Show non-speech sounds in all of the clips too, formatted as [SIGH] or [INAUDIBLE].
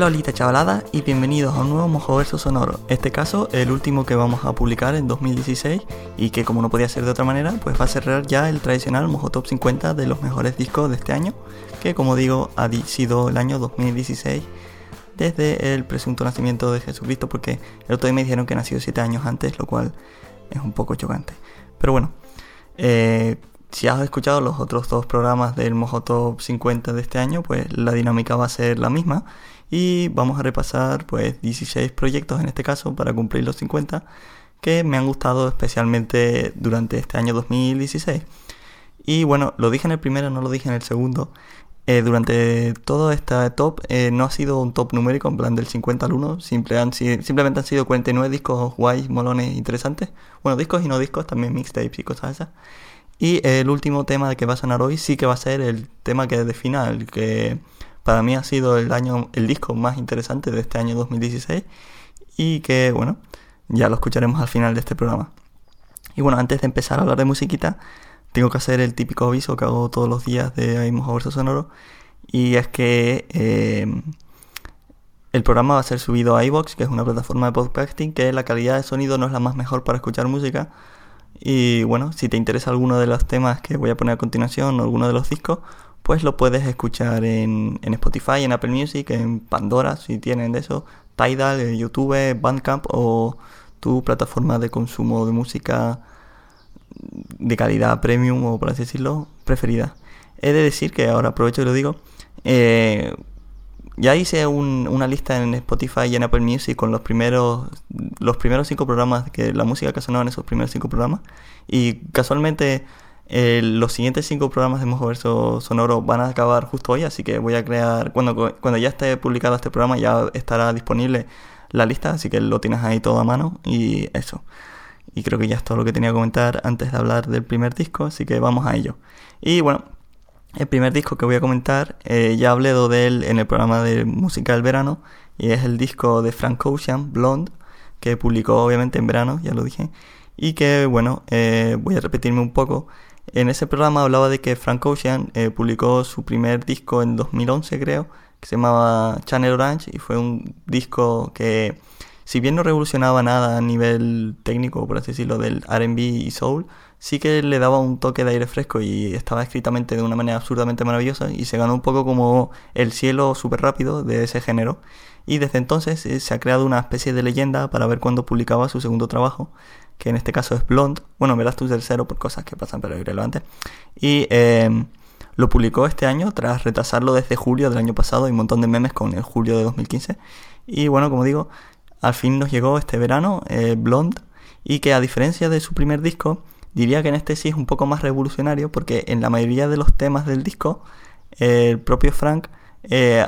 Hola Olita chavalada y bienvenidos a un nuevo Mojoverso sonoro. Este caso, el último que vamos a publicar en 2016 y que como no podía ser de otra manera, pues va a cerrar ya el tradicional Mojo Top 50 de los mejores discos de este año, que como digo ha sido el año 2016 desde el presunto nacimiento de Jesucristo, porque el otro día me dijeron que nació 7 años antes, lo cual es un poco chocante. Pero bueno, eh, si has escuchado los otros dos programas del Mojo Top 50 de este año, pues la dinámica va a ser la misma y vamos a repasar pues 16 proyectos en este caso para cumplir los 50 que me han gustado especialmente durante este año 2016. Y bueno, lo dije en el primero, no lo dije en el segundo. Eh, durante todo este top eh, no ha sido un top numérico en plan del 50 al 1, simplemente han sido 49 discos guays, molones, interesantes. Bueno, discos y no discos, también mixtapes y cosas esas. Y el último tema que va a sonar hoy sí que va a ser el tema que defina el que para mí ha sido el año el disco más interesante de este año 2016 y que bueno, ya lo escucharemos al final de este programa. Y bueno, antes de empezar a hablar de musiquita, tengo que hacer el típico aviso que hago todos los días de Aimos Verso Sonoro y es que eh, el programa va a ser subido a iBox, que es una plataforma de podcasting que la calidad de sonido no es la más mejor para escuchar música. Y bueno, si te interesa alguno de los temas que voy a poner a continuación o alguno de los discos, pues lo puedes escuchar en, Spotify, en Apple Music, en Pandora, si tienen de eso, Tidal, YouTube, Bandcamp o tu plataforma de consumo de música de calidad premium o por así decirlo, preferida. He de decir que ahora aprovecho y lo digo, eh, ya hice una lista en Spotify y en Apple Music con los primeros los primeros cinco programas que la música que sonaba en esos primeros cinco programas y casualmente los siguientes cinco programas de Mojoverso Sonoro van a acabar justo hoy, así que voy a crear, cuando, cuando ya esté publicado este programa ya estará disponible la lista, así que lo tienes ahí todo a mano y eso. Y creo que ya es todo lo que tenía que comentar antes de hablar del primer disco, así que vamos a ello. Y bueno, el primer disco que voy a comentar, eh, ya hablé de él en el programa de música del verano, y es el disco de Frank Ocean, Blonde, que publicó obviamente en verano, ya lo dije, y que bueno, eh, voy a repetirme un poco. En ese programa hablaba de que Frank Ocean eh, publicó su primer disco en 2011, creo, que se llamaba Channel Orange, y fue un disco que, si bien no revolucionaba nada a nivel técnico, por así decirlo, del RB y soul, sí que le daba un toque de aire fresco y estaba escritamente de una manera absurdamente maravillosa y se ganó un poco como el cielo súper rápido de ese género. Y desde entonces eh, se ha creado una especie de leyenda para ver cuándo publicaba su segundo trabajo, que en este caso es Blonde. Bueno, verás tu tercero por cosas que pasan, pero irrelevante. Y em, lo publicó este año tras retrasarlo desde julio del año pasado. Hay un montón de memes con el julio de 2015. Y bueno, como digo, al fin nos llegó este verano eh, Blonde. Y que a diferencia de su primer disco, diría que en este sí es un poco más revolucionario porque en la mayoría de los temas del disco, el propio Frank, eh,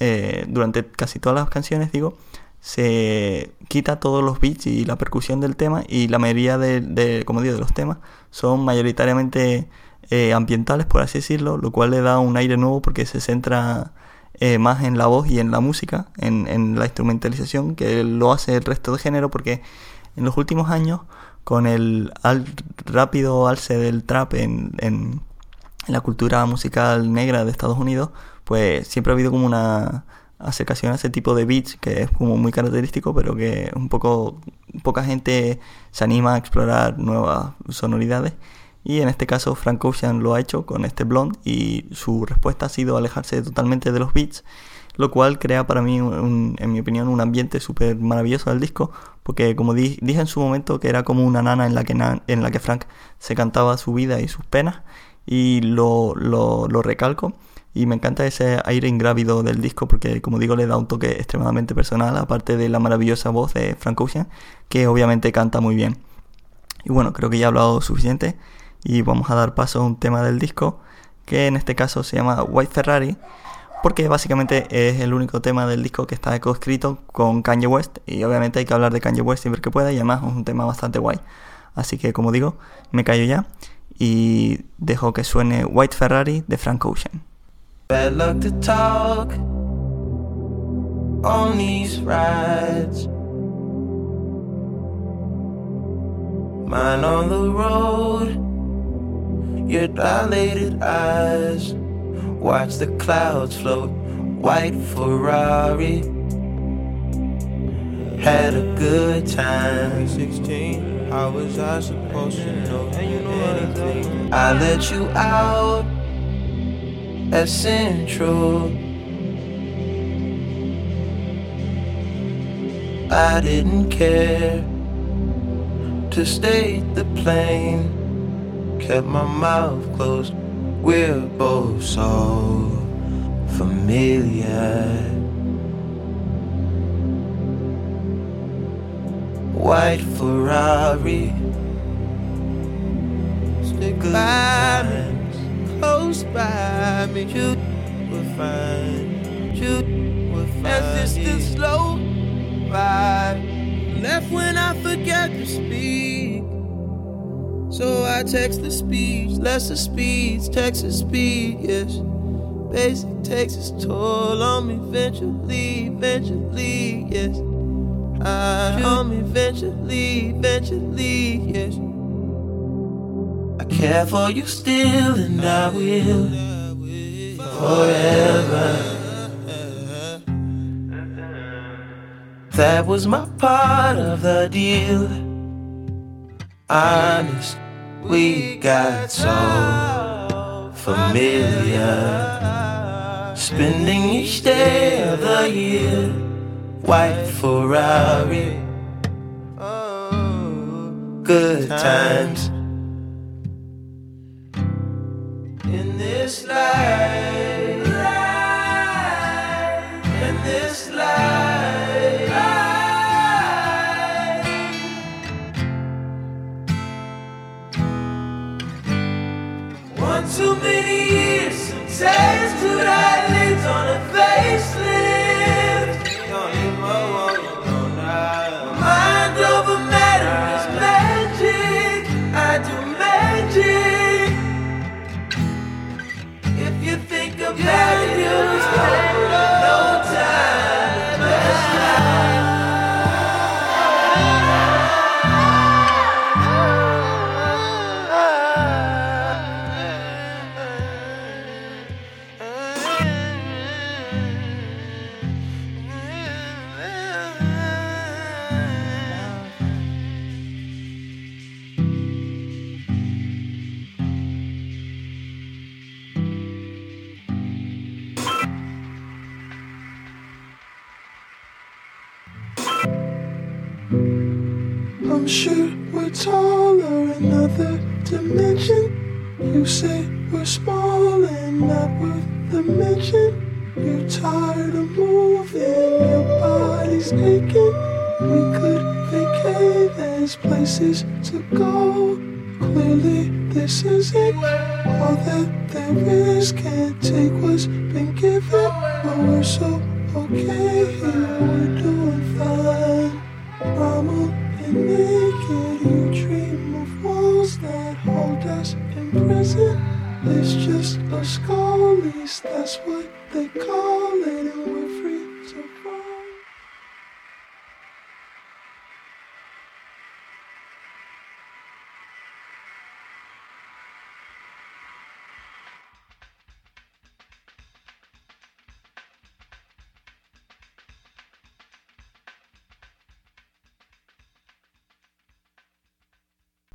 eh, durante casi todas las canciones, digo, se quita todos los beats y la percusión del tema y la mayoría de, como digo, de los temas son mayoritariamente eh, ambientales, por así decirlo, lo cual le da un aire nuevo porque se centra eh, más en la voz y en la música, en, la instrumentalización, que lo hace el resto de género porque en los últimos años, con el rápido alce del trap en, en la cultura musical negra de Estados Unidos, pues siempre ha habido como una acercación a ese tipo de beats que es como muy característico, pero que un poco poca gente se anima a explorar nuevas sonoridades. Y en este caso Frank Ocean lo ha hecho con este blonde y su respuesta ha sido alejarse totalmente de los beats, lo cual crea para mí, en mi opinión, un ambiente súper maravilloso del disco, porque como dije en su momento que era como una nana en la que, en la que Frank se cantaba su vida y sus penas, y lo, lo recalco y me encanta ese aire ingrávido del disco porque, como digo, le da un toque extremadamente personal, aparte de la maravillosa voz de Frank Ocean, que obviamente canta muy bien. Y bueno, creo que ya he hablado suficiente y vamos a dar paso a un tema del disco, que en este caso se llama White Ferrari, porque básicamente es el único tema del disco que está co-escrito con Kanye West, y obviamente hay que hablar de Kanye West siempre que pueda, y además es un tema bastante guay. Así que, como digo, me callo ya y dejo que suene White Ferrari de Frank Ocean. Bad luck to talk on these rides. Mine on the road, your dilated eyes. Watch the clouds float white Ferrari. Had a good time. 16, how was I supposed to know anything? I let you out at Central. I didn't care to stay the plane. Kept my mouth closed. We're both so familiar. White Ferrari. Stick by close by me. You will find, you will find. As this the slow ride. Left when I forget to speak. So I text the speech, lesser speeds, Texas speed, yes. Basic takes its toll on me eventually, eventually, yes. I on me eventually, eventually, yes. I care for you still, and I will forever. That was my part of the deal. Honest, we got so familiar. Spending each day of the year, white Ferrari. Good times. This life, in this life. One too many years, some tattooed eyelids on a facelift. Yeah. Sure we're taller in other dimension. You say we're small and not worth the mention. You're tired of moving, your body's aching. We could vacate, there's places to go. Clearly, this isn't all that there is. Can't take what's been given, but we're so okay here. We're doing fine.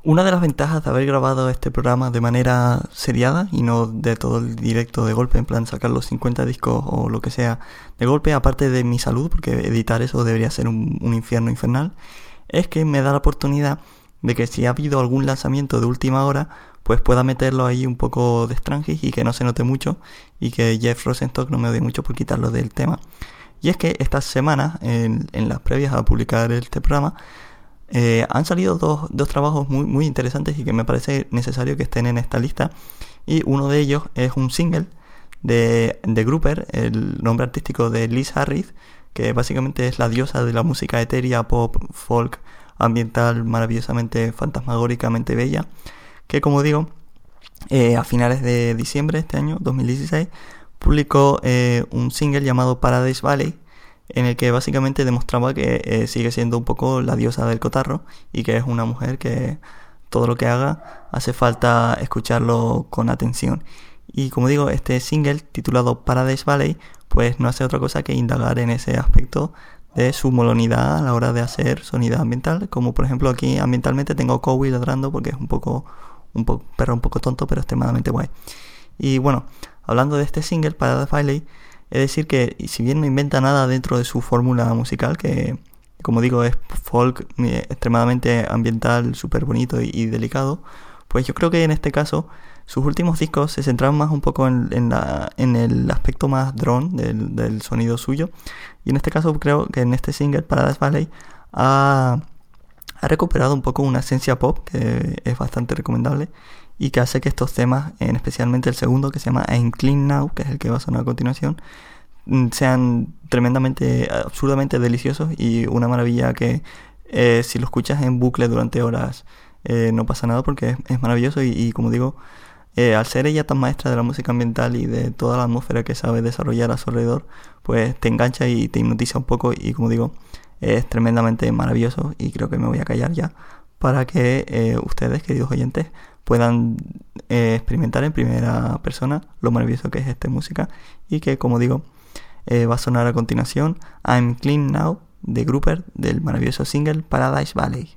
Una de las ventajas de haber grabado este programa de manera seriada y no de todo el directo de golpe, en plan sacar los 50 discos o lo que sea de golpe, aparte de mi salud, porque editar eso debería ser un, infierno infernal, es que me da la oportunidad de que si ha habido algún lanzamiento de última hora, pues pueda meterlo ahí un poco de Strangis y que no se note mucho y que Jeff Rosenstock no me odie mucho por quitarlo del tema. Y es que esta semana, en, en las previas a publicar este programa, eh, han salido dos, dos trabajos muy, muy interesantes y que me parece necesario que estén en esta lista. Y uno de ellos es un single de, de Grouper, el nombre artístico de Liz Harris, que básicamente es la diosa de la música etérea, pop, folk, ambiental, maravillosamente, fantasmagóricamente bella. Que como digo, eh, a finales de diciembre de este año, 2016, publicó eh, un single llamado Paradise Valley, en el que básicamente demostraba que eh, sigue siendo un poco la diosa del cotarro y que es una mujer que todo lo que haga hace falta escucharlo con atención. Y como digo, este single titulado Paradise Valley, pues no hace otra cosa que indagar en ese aspecto de su molonidad a la hora de hacer sonido ambiental, como por ejemplo aquí ambientalmente tengo Cowie ladrando porque es un poco un perro un poco tonto pero extremadamente guay. Y bueno, hablando de este single Paradise Valley, es decir que si bien no inventa nada dentro de su fórmula musical, que como digo es folk eh, extremadamente ambiental, súper bonito y, delicado, pues yo creo que en este caso sus últimos discos se centraron más un poco en, la, en el aspecto más drone del, sonido suyo. Y en este caso creo que en este single, Paradise Valley, ha, ha recuperado un poco una esencia pop que es bastante recomendable y que hace que estos temas, en especialmente el segundo que se llama I'm Clean Now, que es el que va a sonar a continuación, mm, sean tremendamente, absurdamente deliciosos y una maravilla que eh, si lo escuchas en bucle durante horas eh, no pasa nada porque es, maravilloso y, como digo, eh, al ser ella tan maestra de la música ambiental y de toda la atmósfera que sabe desarrollar a su alrededor, pues te engancha y te hipnotiza un poco y como digo, es tremendamente maravilloso y creo que me voy a callar ya para que ustedes, queridos oyentes, puedan eh, experimentar en primera persona lo maravilloso que es esta música y que como digo eh, va a sonar a continuación I'm Clean Now de Grouper del maravilloso single Paradise Valley.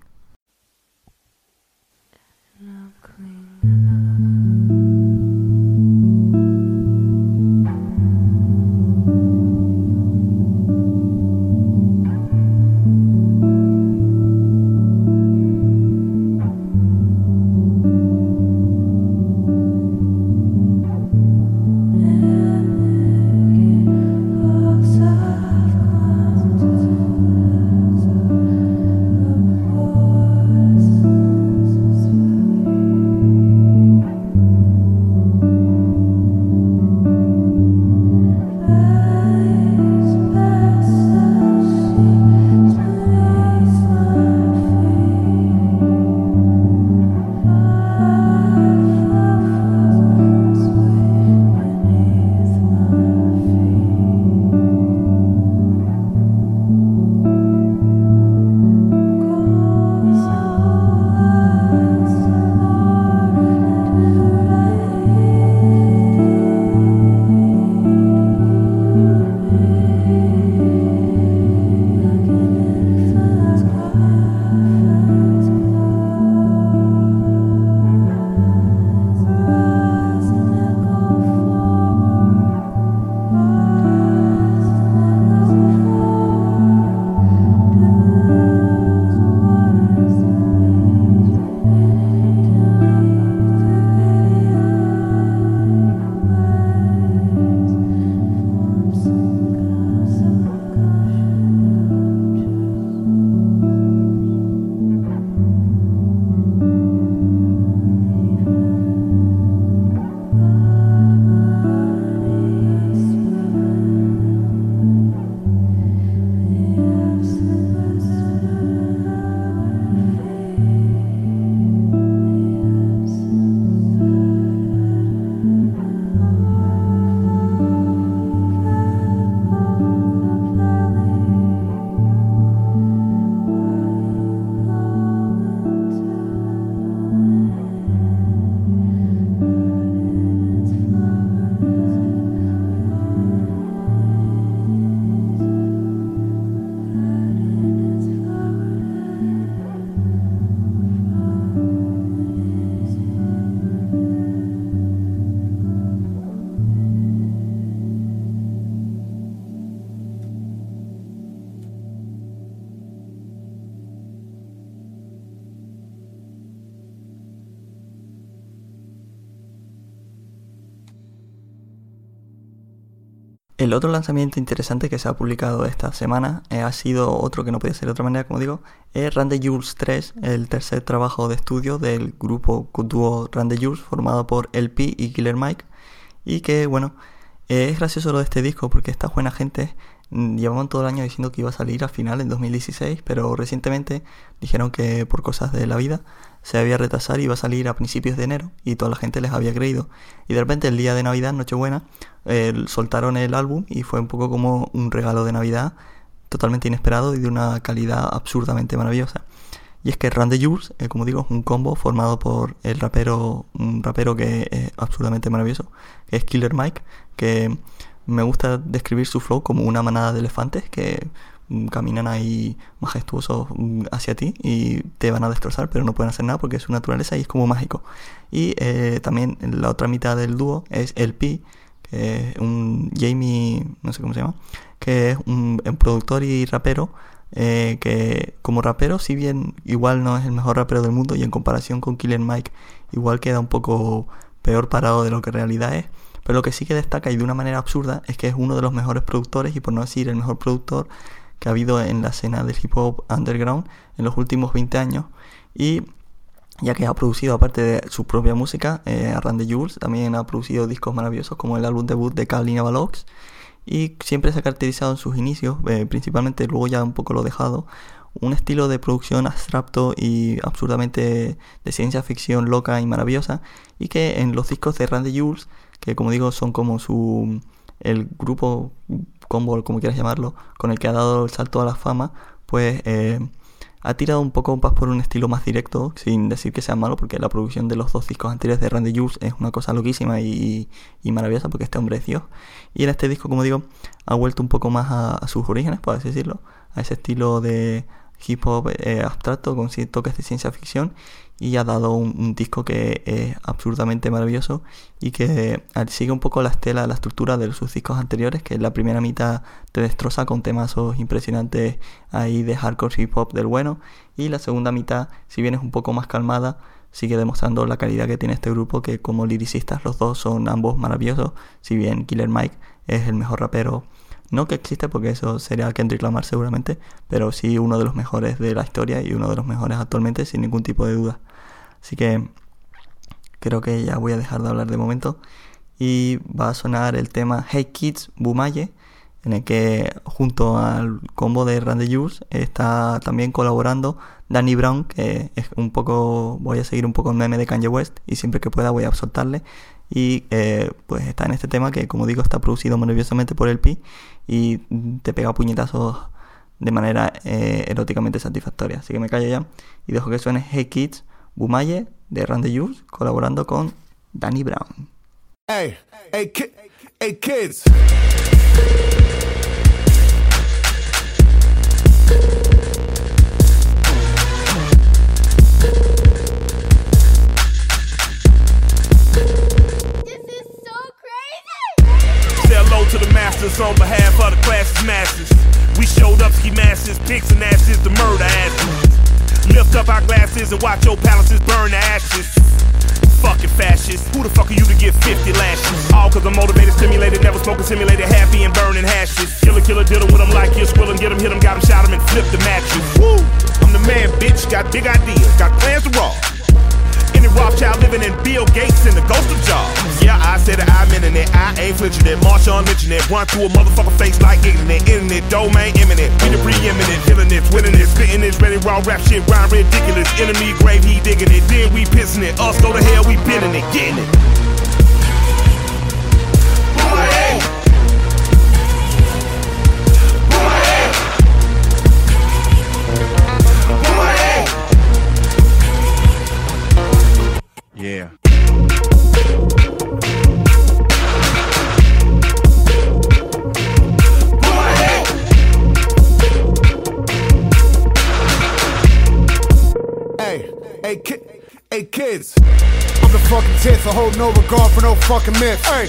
Otro lanzamiento interesante que se ha publicado esta semana eh, ha sido otro que no puede ser de otra manera, como digo, es Randy Jules 3, el tercer trabajo de estudio del grupo dúo Randy Jules formado por LP y Killer Mike. Y que, bueno, es gracioso lo de este disco porque esta buena gente mm, llevaban todo el año diciendo que iba a salir al final en 2016, pero recientemente dijeron que por cosas de la vida se había retrasar y iba a salir a principios de enero y toda la gente les había creído. Y de repente el día de Navidad, Nochebuena, soltaron el álbum y fue un poco como un regalo de Navidad totalmente inesperado y de una calidad absurdamente maravillosa. Y es que Run the Jules, eh, como digo, es un combo formado por el rapero, un rapero que es absolutamente maravilloso, que es Killer Mike, que me gusta describir su flow como una manada de elefantes que caminan ahí majestuosos mm, hacia ti y te van a destrozar, pero no pueden hacer nada porque es su naturaleza y es como mágico. Y eh, también la otra mitad del dúo es el Pi, que es un Jamie, no sé cómo se llama, que es un productor y rapero eh, que como rapero, si bien igual no es el mejor rapero del mundo y en comparación con Killer Mike, igual queda un poco peor parado de lo que realidad es. Pero lo que sí que destaca y de una manera absurda es que es uno de los mejores productores y por no decir el mejor productor que ha habido en la escena del hip hop underground en los últimos 20 años. Y ya que ha producido, aparte de su propia música, eh, Randy Jules, también ha producido discos maravillosos como el álbum debut de Kalina Valox y siempre se ha caracterizado en sus inicios, eh, principalmente luego ya un poco lo dejado, un estilo de producción abstracto y absurdamente de ciencia ficción loca y maravillosa y que en los discos de Randy Jules, que como digo son como su el grupo combo como quieras llamarlo, con el que ha dado el salto a la fama, pues eh, ha tirado un poco más por un estilo más directo, sin decir que sea malo, porque la producción de los dos discos anteriores de Randy Jules es una cosa loquísima y, maravillosa, porque este hombre es Dios. Y en este disco, como digo, ha vuelto un poco más a, a sus orígenes, por así decirlo, a ese estilo de hip hop eh, abstracto con toques de ciencia ficción y ha dado un, disco que es absurdamente maravilloso y que sigue un poco la estela, la estructura de sus discos anteriores, que la primera mitad te destroza con temas impresionantes ahí de hardcore hip hop del bueno y la segunda mitad, si bien es un poco más calmada, sigue demostrando la calidad que tiene este grupo, que como liricistas los dos son ambos maravillosos, si bien Killer Mike es el mejor rapero no que existe porque eso sería Kendrick Lamar seguramente, pero sí uno de los mejores de la historia y uno de los mejores actualmente sin ningún tipo de duda. Así que creo que ya voy a dejar de hablar de momento y va a sonar el tema Hey Kids Bumaye en el que junto al combo de Randy Jules está también colaborando Danny Brown, que es un poco, voy a seguir un poco el meme de Kanye West y siempre que pueda voy a soltarle y eh, pues está en este tema que como digo está producido nerviosamente por el Pi y te pega puñetazos de manera eh, eróticamente satisfactoria. Así que me callo ya y dejo que suene Hey Kids, Bumaye de Randy Jules colaborando con Danny Brown. Hey, hey, hey kids. Masters on behalf of the classes masses. We showed up ski masses, pigs and asses, the murder asses. Lift up our glasses and watch your palaces burn to ashes. Fucking fascist, who the fuck are you to get 50 lashes? All cause I'm motivated, stimulated, never smoking simulated, happy and burning hashes. Killer, killer, diddle with them like you're squilling, get them, hit them, got them, shot them, and flip the matches. Woo! I'm the man, bitch, got big ideas, got plans to rob. Any Rothschild living in Bill Gates and the ghost of Jobs. Yeah, I said that I'm in it. I ain't flinching it. Marshawn mention it. Run through a motherfucker face like internet. Internet domain imminent. Be the preeminent. Killing it, winning it, spitting it, ready raw rap shit. Rhyme ridiculous. Enemy grave, he digging it. Then we pissing it. Us go to hell, we bending it. Getting it. Tits, I hold no regard for no fucking myth. Hey,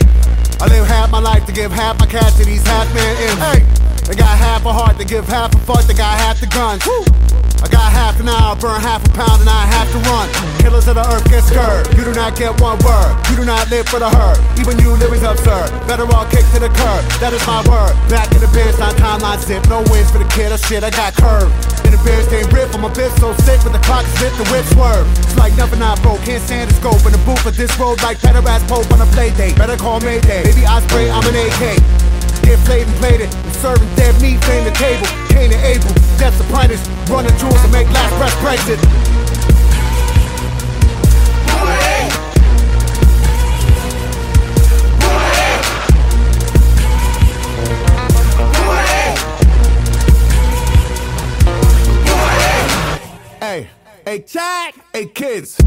I live half my life to give half my cash to these half men in. Hey, they got half a heart to give half a fuck, they got half the guns. Woo. I got half an hour, burn half a pound, and I have to run. Killers of the earth get scared. You do not get one word. You do not live for the herd. Even you living's absurd. Better all kick to the curb. That is my word. Back in the bench, time timeline zip. No wins for the kid. Oh shit, I got curved. In the bench, game rip. I'm a bitch so sick, but the clock is lit, the whip swerve. It's like nothing I broke. Can't stand the scope in the booth of this road like pederast pope on a play date. Better call Mayday. Baby, I spray, I'm an AK. Get played and played it. Serving dead meat, flame the table. Cain and Abel, death's apprentice. Running jewels to make last breath Brexit. Hey. Hey, check. Hey, kids.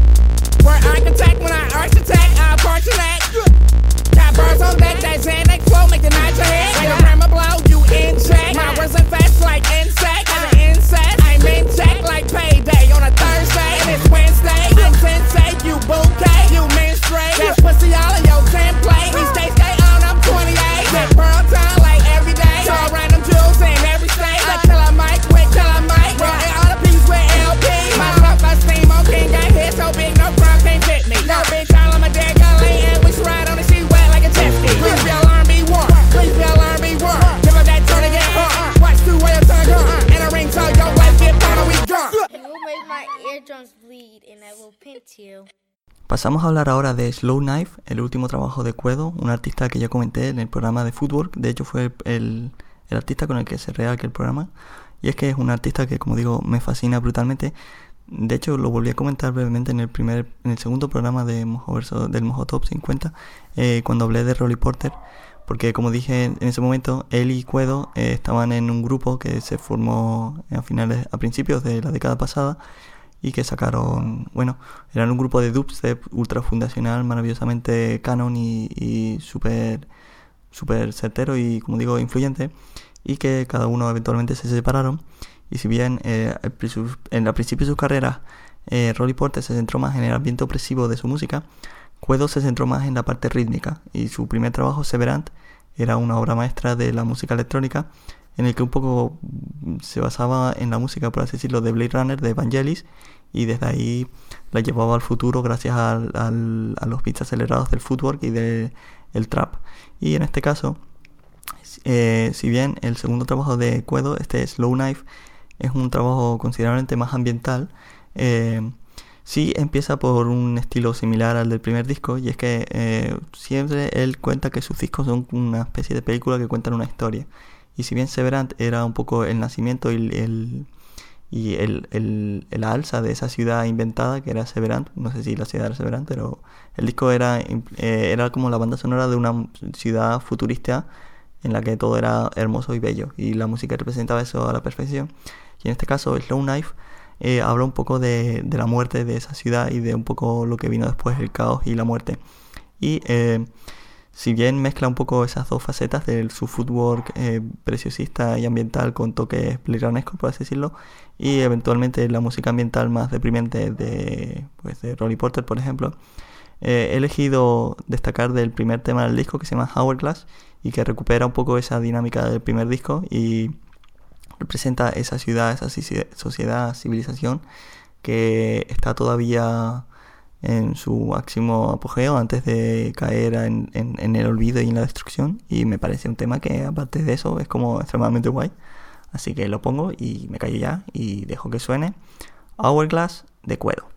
Where architect when I architect, I portrait. Got birds on deck, that Xanax flow, make the night your head. When the hammer blow, you in check. My words infest like insect, I'm an incest. I'm in check like payday on a Thursday, and it's Wednesday. I'm sensei, you bouquet, you menstruate. That's pussy all of your Pasamos a hablar ahora de Slow Knife, el último trabajo de Cuedo, un artista que ya comenté en el programa de Footwork. De hecho, fue el, el artista con el que cerré aquel programa. Y es que es un artista que, como digo, me fascina brutalmente. De hecho, lo volví a comentar brevemente en el primer, en el segundo programa de Mojo Verso- del Mojo Top 50, eh, cuando hablé de Rolly Porter. Porque, como dije en ese momento, él y Cuedo eh, estaban en un grupo que se formó a finales, a principios de la década pasada y que sacaron, bueno, eran un grupo de dubstep ultra fundacional, maravillosamente canon y, y súper súper certero y, como digo, influyente, y que cada uno eventualmente se separaron. Y si bien eh, al en el principio de sus carreras eh, Rolly Porter se centró más en el ambiente opresivo de su música, Cuedo se centró más en la parte rítmica, y su primer trabajo, Severant, era una obra maestra de la música electrónica, en el que un poco se basaba en la música, por así decirlo, de Blade Runner, de Vangelis, y desde ahí la llevaba al futuro gracias al- al- a los beats acelerados del footwork y del el trap. Y en este caso, eh, si bien el segundo trabajo de Cuedo, este Slow Knife, es un trabajo considerablemente más ambiental, eh, sí empieza por un estilo similar al del primer disco, y es que eh, siempre él cuenta que sus discos son una especie de película que cuentan una historia. Y si bien Severant era un poco el nacimiento y el, y el, el, el alza de esa ciudad inventada que era Severant, no sé si la ciudad era Severant, pero el disco era, eh, era como la banda sonora de una ciudad futurista en la que todo era hermoso y bello y la música representaba eso a la perfección. Y en este caso, Slow Knife eh, habla un poco de, de la muerte de esa ciudad y de un poco lo que vino después, el caos y la muerte. Y eh, si bien mezcla un poco esas dos facetas de su footwork eh, preciosista y ambiental con toques bliranescos, por así decirlo, y eventualmente la música ambiental más deprimente de, pues, de Rolly Porter, por ejemplo, eh, he elegido destacar del primer tema del disco que se llama Hourglass y que recupera un poco esa dinámica del primer disco y representa esa ciudad, esa socie- sociedad, civilización que está todavía en su máximo apogeo antes de caer en, en- el olvido y en la destrucción. Y me parece un tema que aparte de eso es como extremadamente guay. Así que lo pongo y me callo ya y dejo que suene. Hourglass de Cuedo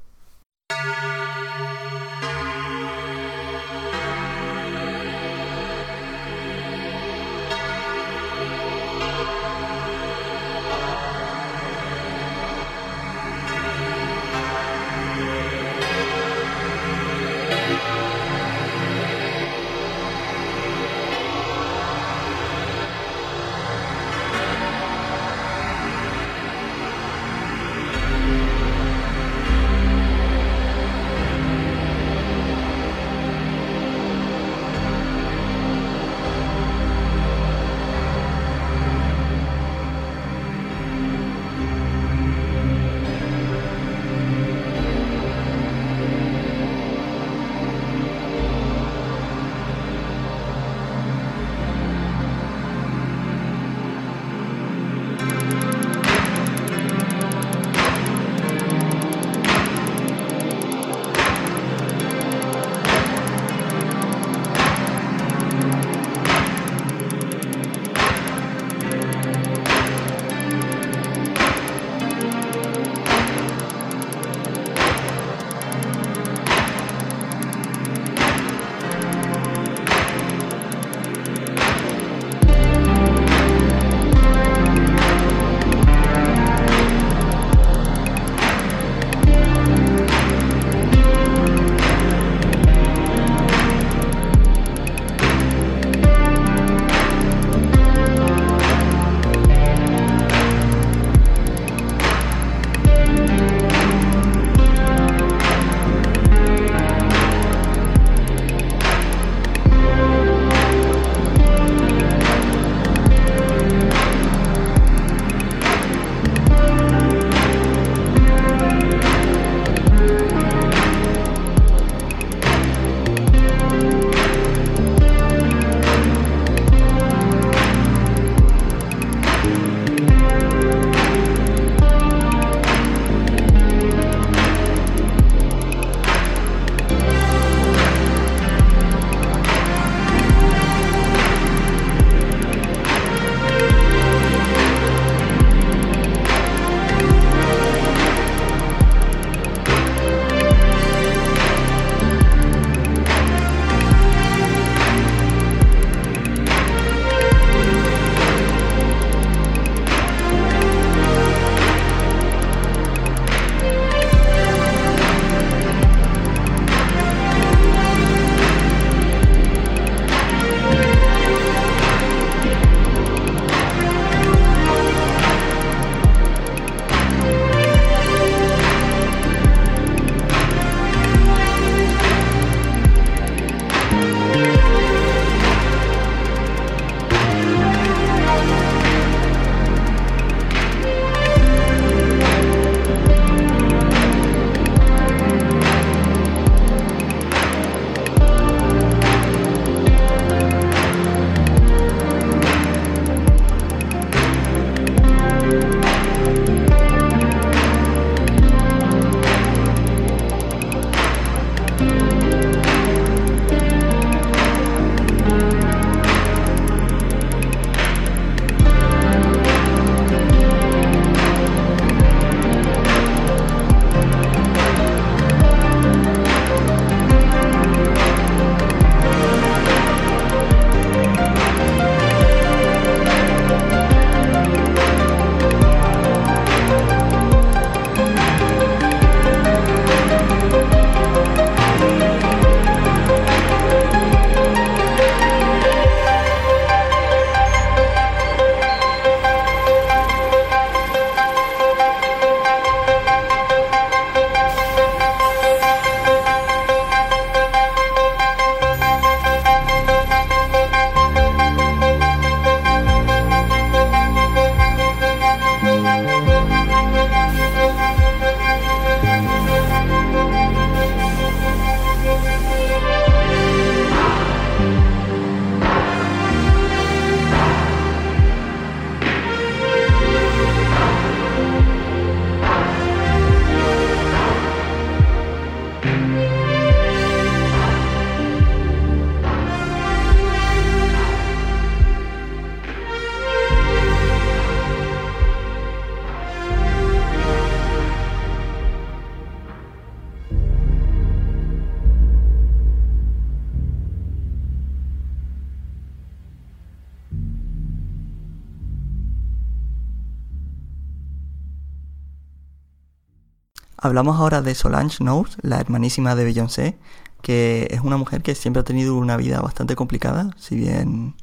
Hablamos ahora de Solange Knowles, la hermanísima de Beyoncé, que es una mujer que siempre ha tenido una vida bastante complicada, si bien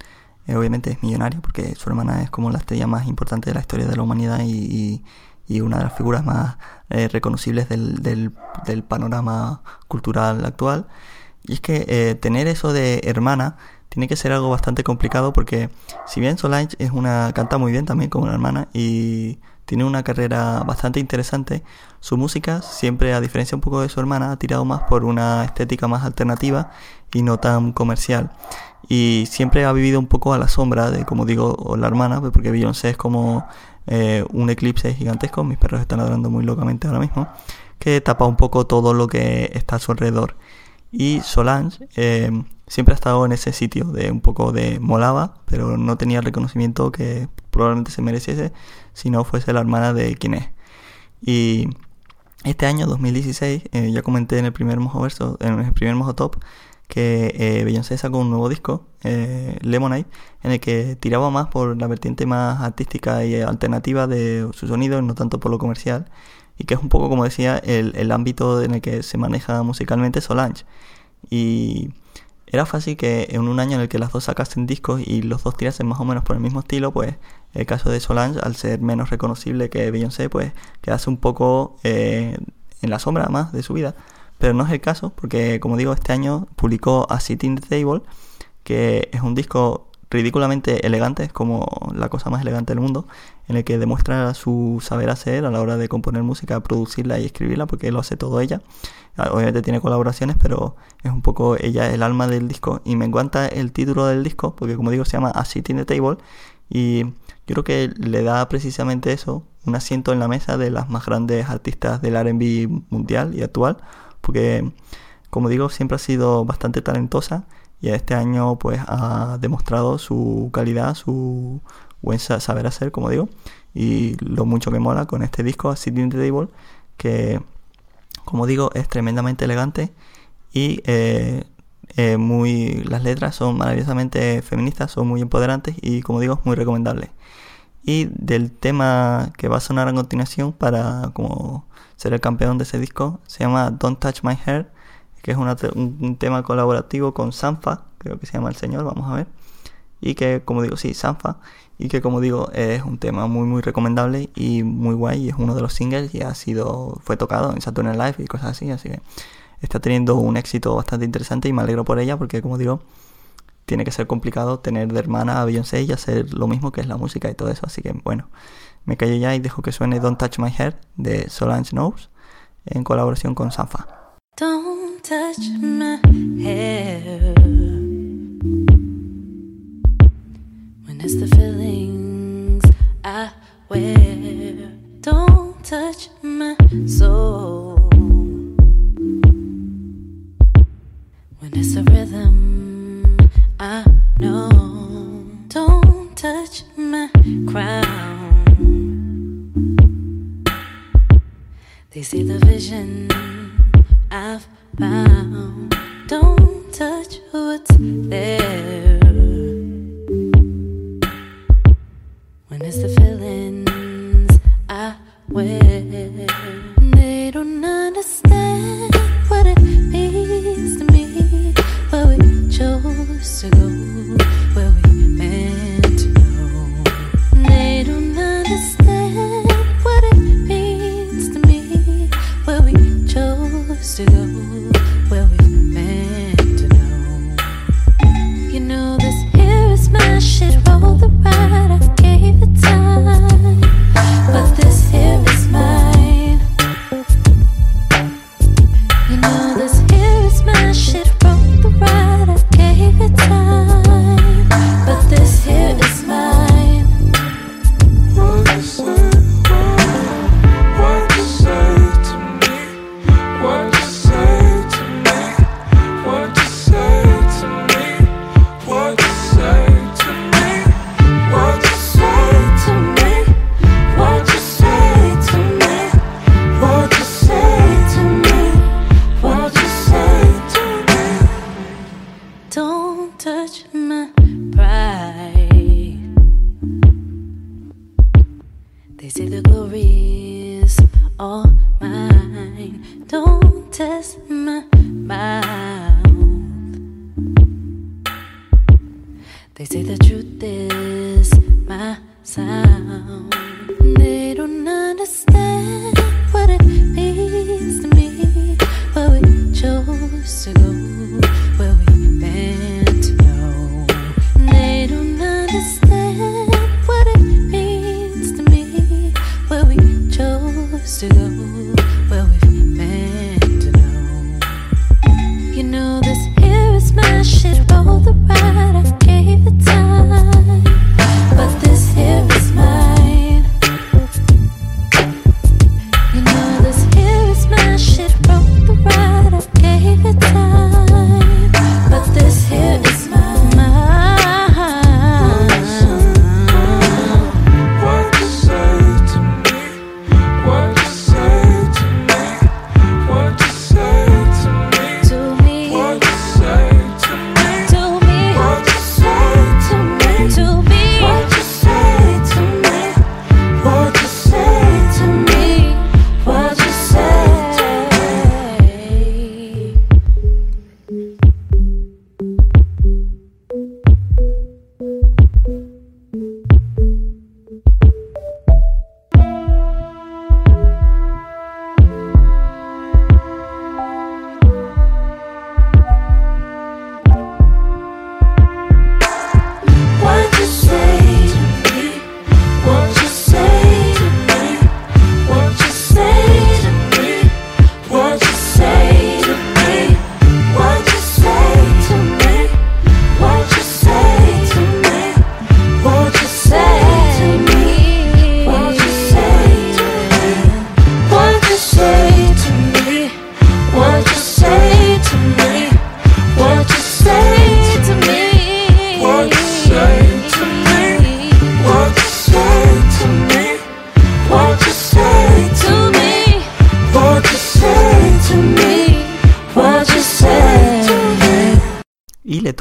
eh, obviamente es millonaria, porque su hermana es como la estrella más importante de la historia de la humanidad y, y, una de las figuras más eh, reconocibles del, del, panorama cultural actual. Y es que eh, tener eso de hermana tiene que ser algo bastante complicado porque si bien Solange es una canta muy bien también como una hermana y tiene una carrera bastante interesante, su música siempre a diferencia un poco de su hermana ha tirado más por una estética más alternativa y no tan comercial. Y siempre ha vivido un poco a la sombra de como digo la hermana porque Beyoncé es como eh, un eclipse gigantesco. Mis perros están ladrando muy locamente ahora mismo que tapa un poco todo lo que está a su alrededor. Y Solange eh, siempre ha estado en ese sitio de un poco de molaba, pero no tenía el reconocimiento que probablemente se mereciese si no fuese la hermana de quien es. Y este año, 2016, eh, ya comenté en el primer Mojo Verso, en el primer Mojo Top, que eh, Beyoncé sacó un nuevo disco, eh, Lemonade, en el que tiraba más por la vertiente más artística y alternativa de su sonido, no tanto por lo comercial y que es un poco, como decía, el, el ámbito en el que se maneja musicalmente Solange. Y era fácil que en un año en el que las dos sacasen discos y los dos tirasen más o menos por el mismo estilo, pues el caso de Solange, al ser menos reconocible que Beyoncé, pues quedase un poco eh, en la sombra más de su vida. Pero no es el caso, porque como digo, este año publicó A Sitting the Table, que es un disco ridículamente elegante, es como la cosa más elegante del mundo, en el que demuestra su saber hacer a la hora de componer música, producirla y escribirla, porque lo hace todo ella. Ah, obviamente tiene colaboraciones, pero es un poco ella el alma del disco. Y me encanta el título del disco, porque como digo, se llama A Seat in the Table. Y yo creo que le da precisamente eso, un asiento en la mesa de las más grandes artistas del RB mundial y actual, porque como digo, siempre ha sido bastante talentosa y este año pues ha demostrado su calidad, su buen saber hacer, como digo, y lo mucho que mola con este disco Sitting the Table, que como digo es tremendamente elegante y eh, eh, muy las letras son maravillosamente feministas, son muy empoderantes y como digo muy recomendable. Y del tema que va a sonar a continuación para como ser el campeón de ese disco se llama Don't Touch My Hair que es un, tema colaborativo con Sanfa, creo que se llama el señor, vamos a ver. Y que, como digo, sí, Sanfa. Y que, como digo, es un tema muy, muy recomendable y muy guay. Y es uno de los singles y ha sido, fue tocado en Saturn Live y cosas así. Así que está teniendo un éxito bastante interesante y me alegro por ella porque, como digo, tiene que ser complicado tener de hermana a Beyoncé y hacer lo mismo que es la música y todo eso. Así que, bueno, me callo ya y dejo que suene Don't Touch My Hair de Solange Knowles en colaboración con Sanfa. Don't touch my hair it's the feelings I wear. Don't touch my soul when it's the rhythm I know. Don't touch my crown. They see the vision I've found. Don't touch what's there. It's the feelings I wear, they don't understand what it means to me. Where we chose to go,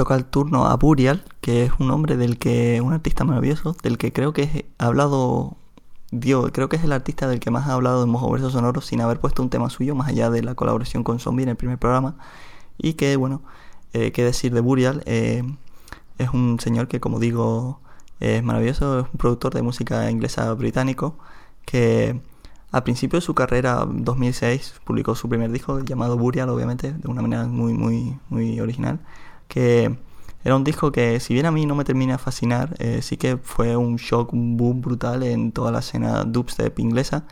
toca el turno a Burial, que es un hombre del que, un artista maravilloso, del que creo que he hablado, Dios, creo que es el artista del que más ha hablado en Mojo Verso Sonoro sin haber puesto un tema suyo, más allá de la colaboración con Zombie en el primer programa. Y que, bueno, eh, qué decir de Burial, eh, es un señor que, como digo, es maravilloso, es un productor de música inglesa británico, que a principio de su carrera, 2006, publicó su primer disco llamado Burial, obviamente, de una manera muy, muy, muy original que era un disco que si bien a mí no me termina de fascinar, eh, sí que fue un shock, un boom brutal en toda la escena dubstep inglesa.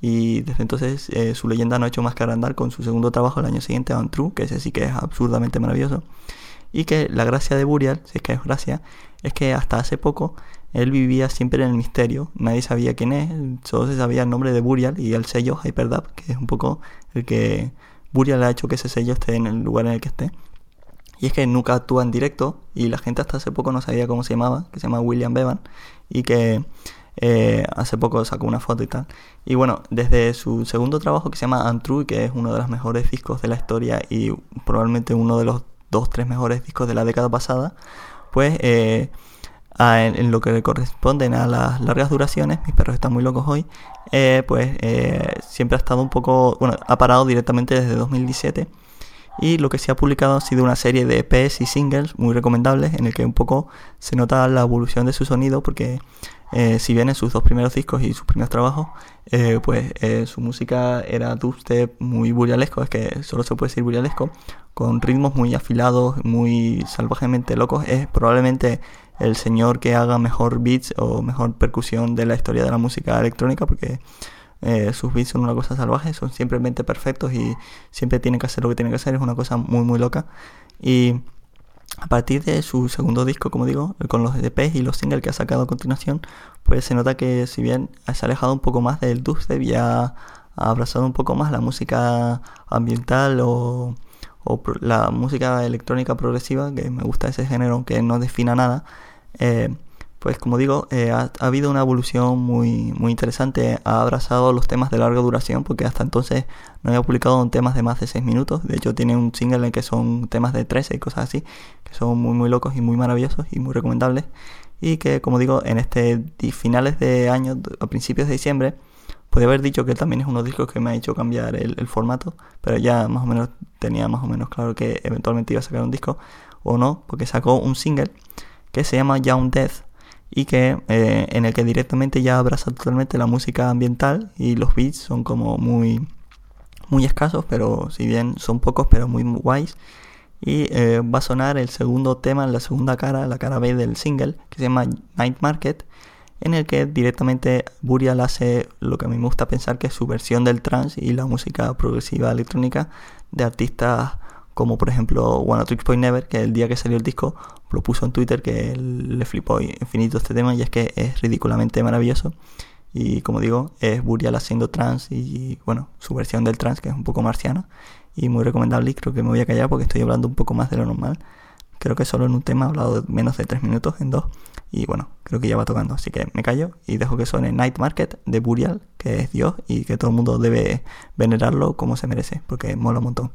Y desde entonces eh, su leyenda no ha hecho más que agrandar con su segundo trabajo el año siguiente, Untrue, que ese sí que es absurdamente maravilloso. Y que la gracia de Burial, si es que es gracia, es que hasta hace poco él vivía siempre en el misterio, nadie sabía quién es, solo se sabía el nombre de Burial y el sello Hyperdub, que es un poco el que Burial ha hecho que ese sello esté en el lugar en el que esté. Y es que nunca actúa en directo y la gente hasta hace poco no sabía cómo se llamaba, que se llama William Bevan y que eh, hace poco sacó una foto y tal. Y bueno, desde su segundo trabajo que se llama Untrue, que es uno de los mejores discos de la historia y probablemente uno de los dos, tres mejores discos de la década pasada, pues eh, a- en, lo que le corresponden a las largas duraciones, mis perros están muy locos hoy, eh, pues eh, siempre ha estado un poco, bueno, ha parado directamente desde 2017 y lo que se ha publicado ha sido una serie de EPs y singles muy recomendables en el que un poco se nota la evolución de su sonido porque eh, si bien en sus dos primeros discos y sus primeros trabajos eh, pues eh, su música era dubstep muy burlesco, es que solo se puede decir burlesco, con ritmos muy afilados, muy salvajemente locos, es probablemente el señor que haga mejor beats o mejor percusión de la historia de la música electrónica porque eh, sus beats son una cosa salvaje, son simplemente perfectos y siempre tienen que hacer lo que tienen que hacer, es una cosa muy muy loca. Y a partir de su segundo disco, como digo, con los EPs y los singles que ha sacado a continuación, pues se nota que si bien se ha alejado un poco más del dubstep y ha, abrazado un poco más la música ambiental o, o la música electrónica progresiva, que me gusta ese género aunque no defina nada, eh, pues como digo, eh, ha, ha habido una evolución muy, muy interesante. Ha abrazado los temas de larga duración, porque hasta entonces no había publicado temas de más de 6 minutos. De hecho, tiene un single en el que son temas de 13 y cosas así, que son muy, muy locos y muy maravillosos y muy recomendables. Y que, como digo, en este finales de año, a principios de diciembre, Podría haber dicho que también es uno de los discos que me ha hecho cambiar el, el formato, pero ya más o menos tenía más o menos claro que eventualmente iba a sacar un disco o no, porque sacó un single que se llama Young Death y que eh, en el que directamente ya abraza totalmente la música ambiental y los beats son como muy muy escasos, pero si bien son pocos, pero muy, guays. Y eh, va a sonar el segundo tema, la segunda cara, la cara B del single, que se llama Night Market, en el que directamente Burial hace lo que a mí me gusta pensar que es su versión del trance y la música progresiva electrónica de artistas como por ejemplo One Tricks Point Never, que el día que salió el disco lo puso en Twitter, que le flipó infinito este tema y es que es ridículamente maravilloso. Y como digo, es Burial haciendo trance y bueno, su versión del trance que es un poco marciana y muy recomendable y creo que me voy a callar porque estoy hablando un poco más de lo normal. Creo que solo en un tema he hablado menos de 3 minutos, en dos. Y bueno, creo que ya va tocando. Así que me callo y dejo que suene Night Market de Burial, que es Dios y que todo el mundo debe venerarlo como se merece, porque mola un montón.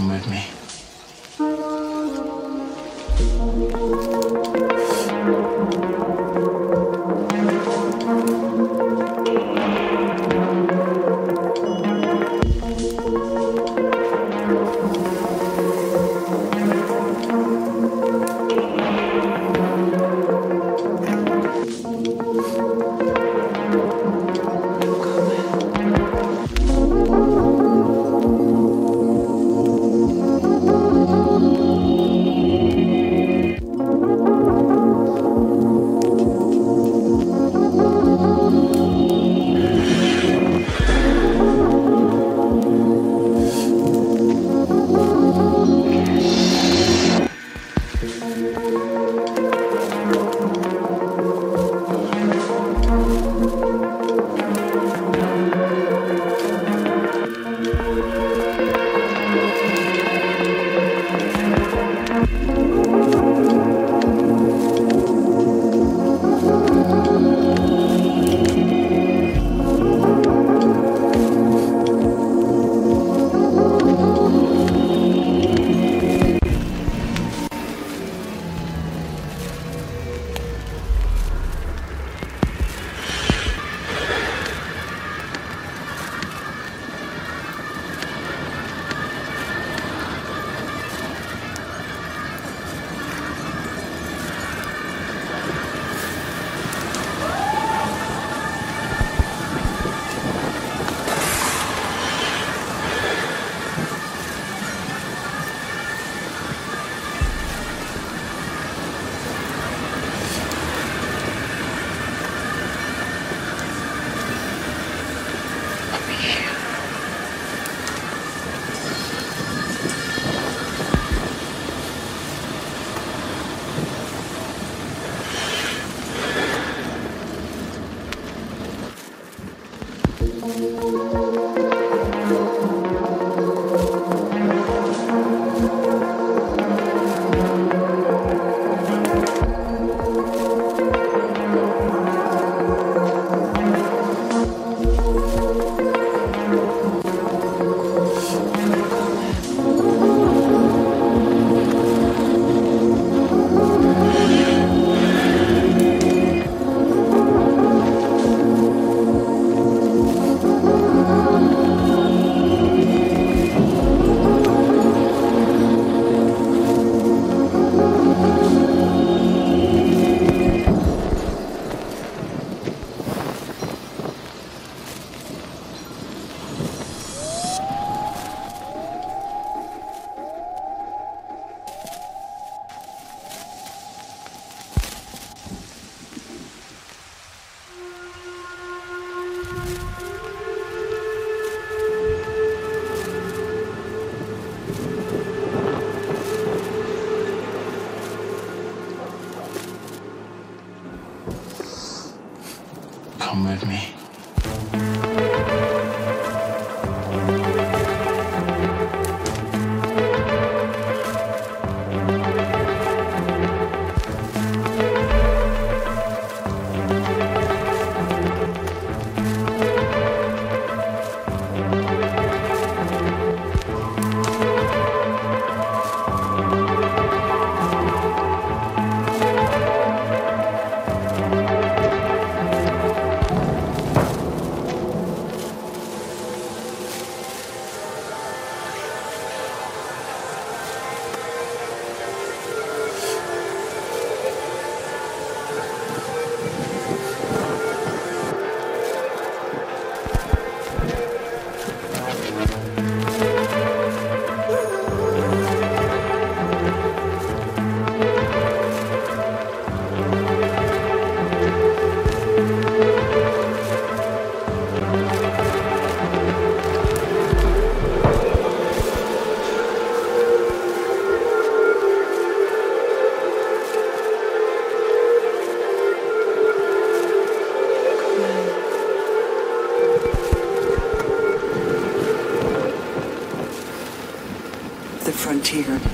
Come with me. The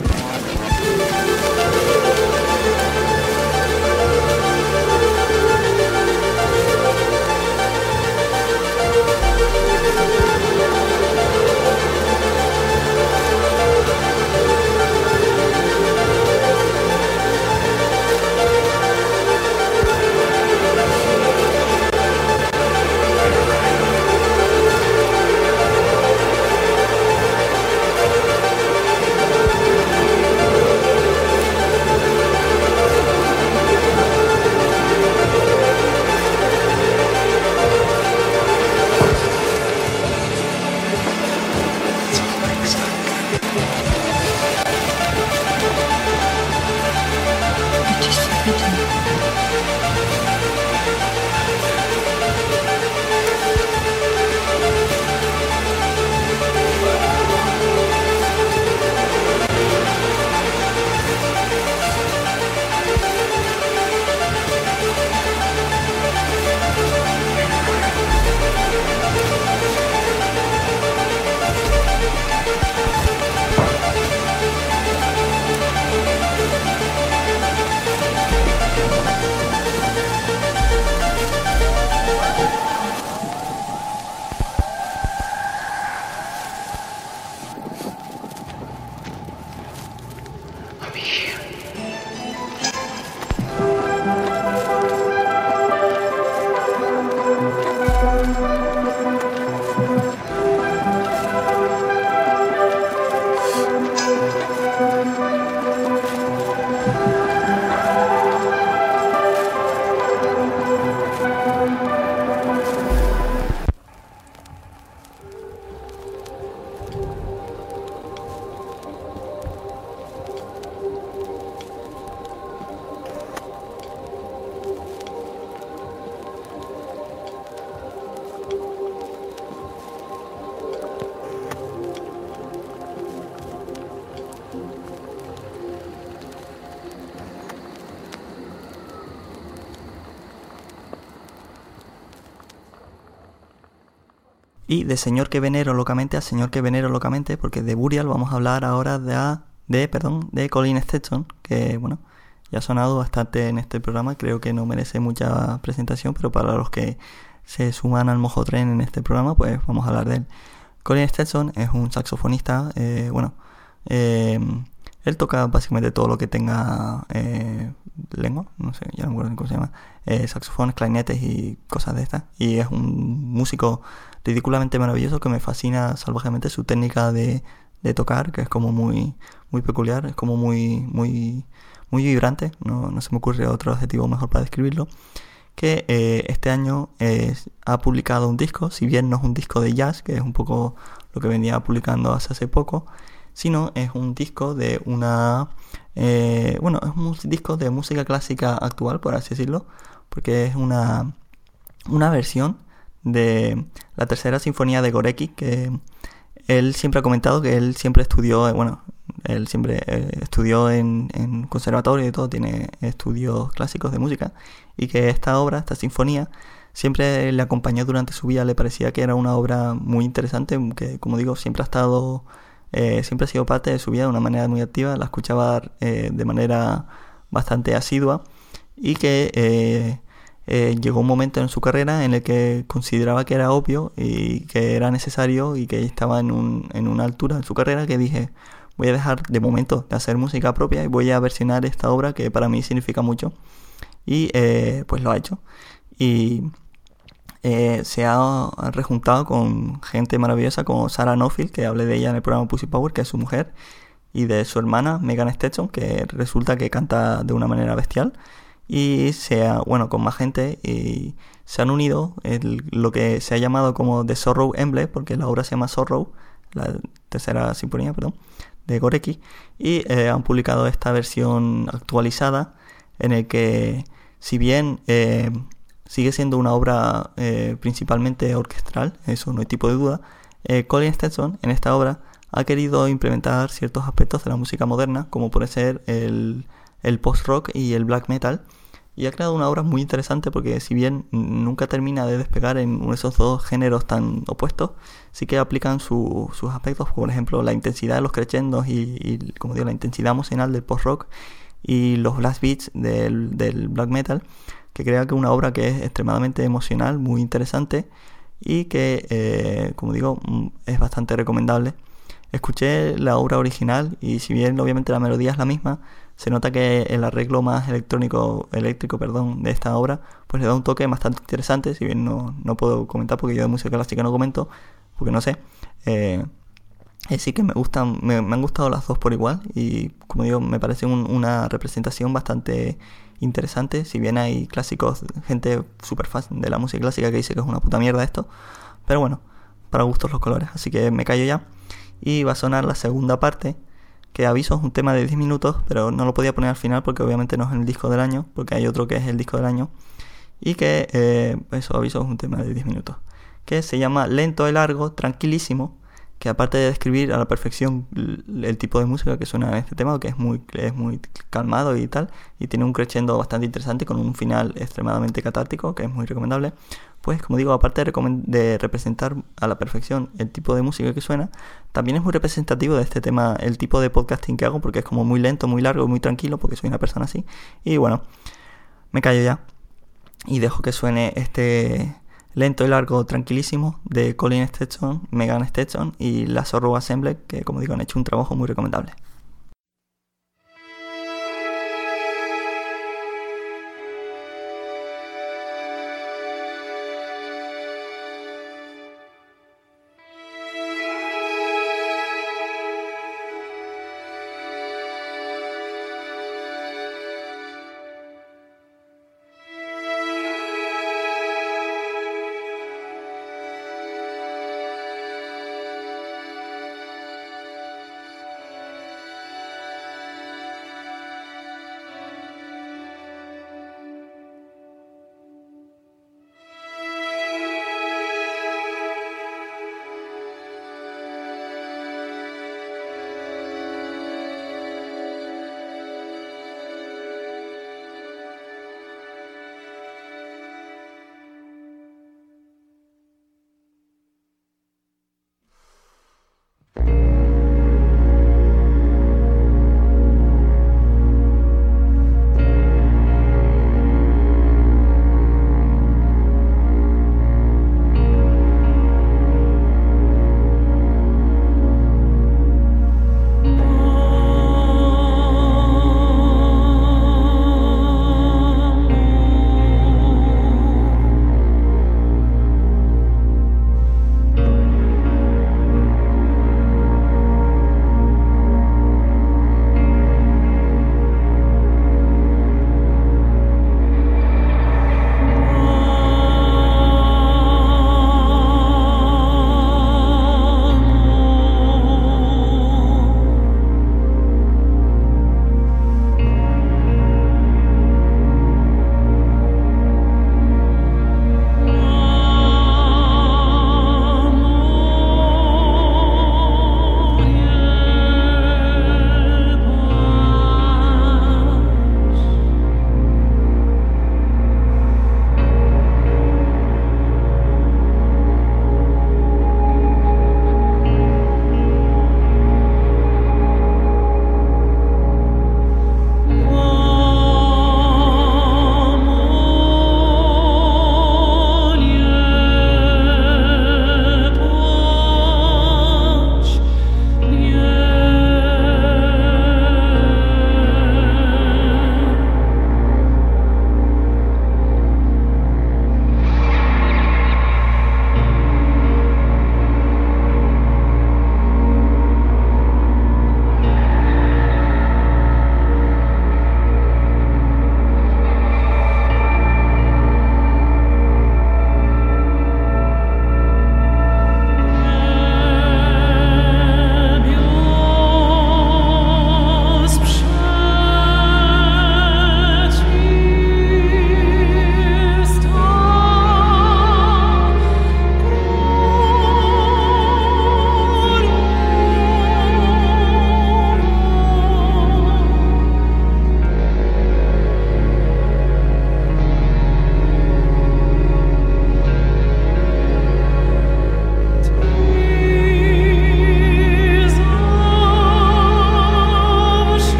de Señor que venero locamente a Señor que venero locamente, porque de Burial vamos a hablar ahora de, de, perdón, de Colin Stetson, que bueno, ya ha sonado bastante en este programa, creo que no merece mucha presentación, pero para los que se suman al mojo tren en este programa, pues vamos a hablar de él. Colin Stetson es un saxofonista, eh, bueno, eh, él toca básicamente todo lo que tenga eh, lengua, no sé, ya no me acuerdo cómo se llama, eh, saxofones, clarinetes y cosas de estas. Y es un músico ridículamente maravilloso que me fascina salvajemente su técnica de, de tocar, que es como muy, muy peculiar, es como muy, muy, muy vibrante, no, no se me ocurre otro adjetivo mejor para describirlo. Que eh, este año ha publicado un disco, si bien no es un disco de jazz, que es un poco lo que venía publicando hace, hace poco, sino es un disco de una... Eh, bueno, es un disco de música clásica actual, por así decirlo, porque es una, una versión de la tercera sinfonía de Gorecki, que él siempre ha comentado que él siempre estudió, eh, bueno, él siempre eh, estudió en, en, conservatorio y todo, tiene estudios clásicos de música, y que esta obra, esta sinfonía, siempre le acompañó durante su vida, le parecía que era una obra muy interesante, que como digo, siempre ha estado eh, siempre ha sido parte de su vida de una manera muy activa, la escuchaba eh, de manera bastante asidua y que llegó un momento en su carrera en el que consideraba que era obvio y que era necesario y que estaba en, un, en una altura en su carrera que dije voy a dejar de momento de hacer música propia y voy a versionar esta obra que para mí significa mucho y pues lo ha hecho y eh, se ha rejuntado con gente maravillosa como Sarah Nofield, que hablé de ella en el programa Pussy Power, que es su mujer, y de su hermana Megan Stetson, que resulta que canta de una manera bestial. Y se ha, bueno, con más gente y se han unido en lo que se ha llamado como The Sorrow Emblem, porque la obra se llama Sorrow, la tercera sinfonía, perdón, de Gorecki, y eh, han publicado esta versión actualizada en el que, si bien eh, sigue siendo una obra eh, principalmente orquestral, eso no hay tipo de duda. Eh, Colin Stetson en esta obra ha querido implementar ciertos aspectos de la música moderna, como puede ser el, el post-rock y el black metal, y ha creado una obra muy interesante porque si bien nunca termina de despegar en esos dos géneros tan opuestos, sí que aplican sus aspectos, por ejemplo la intensidad de los crescendos y, como digo, la intensidad emocional del post-rock y los blast beats del, del black metal, que crea que una obra que es extremadamente emocional, muy interesante y que, eh, como digo, mm, es bastante recomendable. Escuché la obra original y si bien obviamente la melodía es la misma, se nota que el arreglo más electrónico, eléctrico perdón, de esta obra pues le da un toque bastante interesante, si bien no, no puedo comentar porque yo de música clásica no comento, porque no sé. Eh, sí que me gustan, me, han gustado las dos por igual y como digo, me parece una representación bastante interesante, si bien hay clásicos, gente súper fácil de la música clásica que dice que es una puta mierda esto, pero bueno, para gustos los colores, así que me callo ya y va a sonar la segunda parte que aviso es un tema de 10 minutos, pero no lo podía poner al final porque obviamente no es el disco del año, porque hay otro que es el disco del año, y que eh, eso aviso es un tema de 10 minutos, que se llama Lento y Largo, Tranquilísimo, que aparte de describir a la perfección el tipo de música que suena en este tema, que es muy, es muy calmado y tal, y tiene un crescendo bastante interesante con un final extremadamente catártico, que es muy recomendable, pues como digo, aparte de, representar a la perfección el tipo de música que suena, también es muy representativo de este tema, el tipo de podcasting que hago, porque es como muy lento, muy largo, muy tranquilo, porque soy una persona así. Y bueno, me callo ya y dejo que suene este lento y largo, tranquilísimo, de Colin Stetson, Megan Stetson y la Zorro Assemble, que como digo han hecho un trabajo muy recomendable.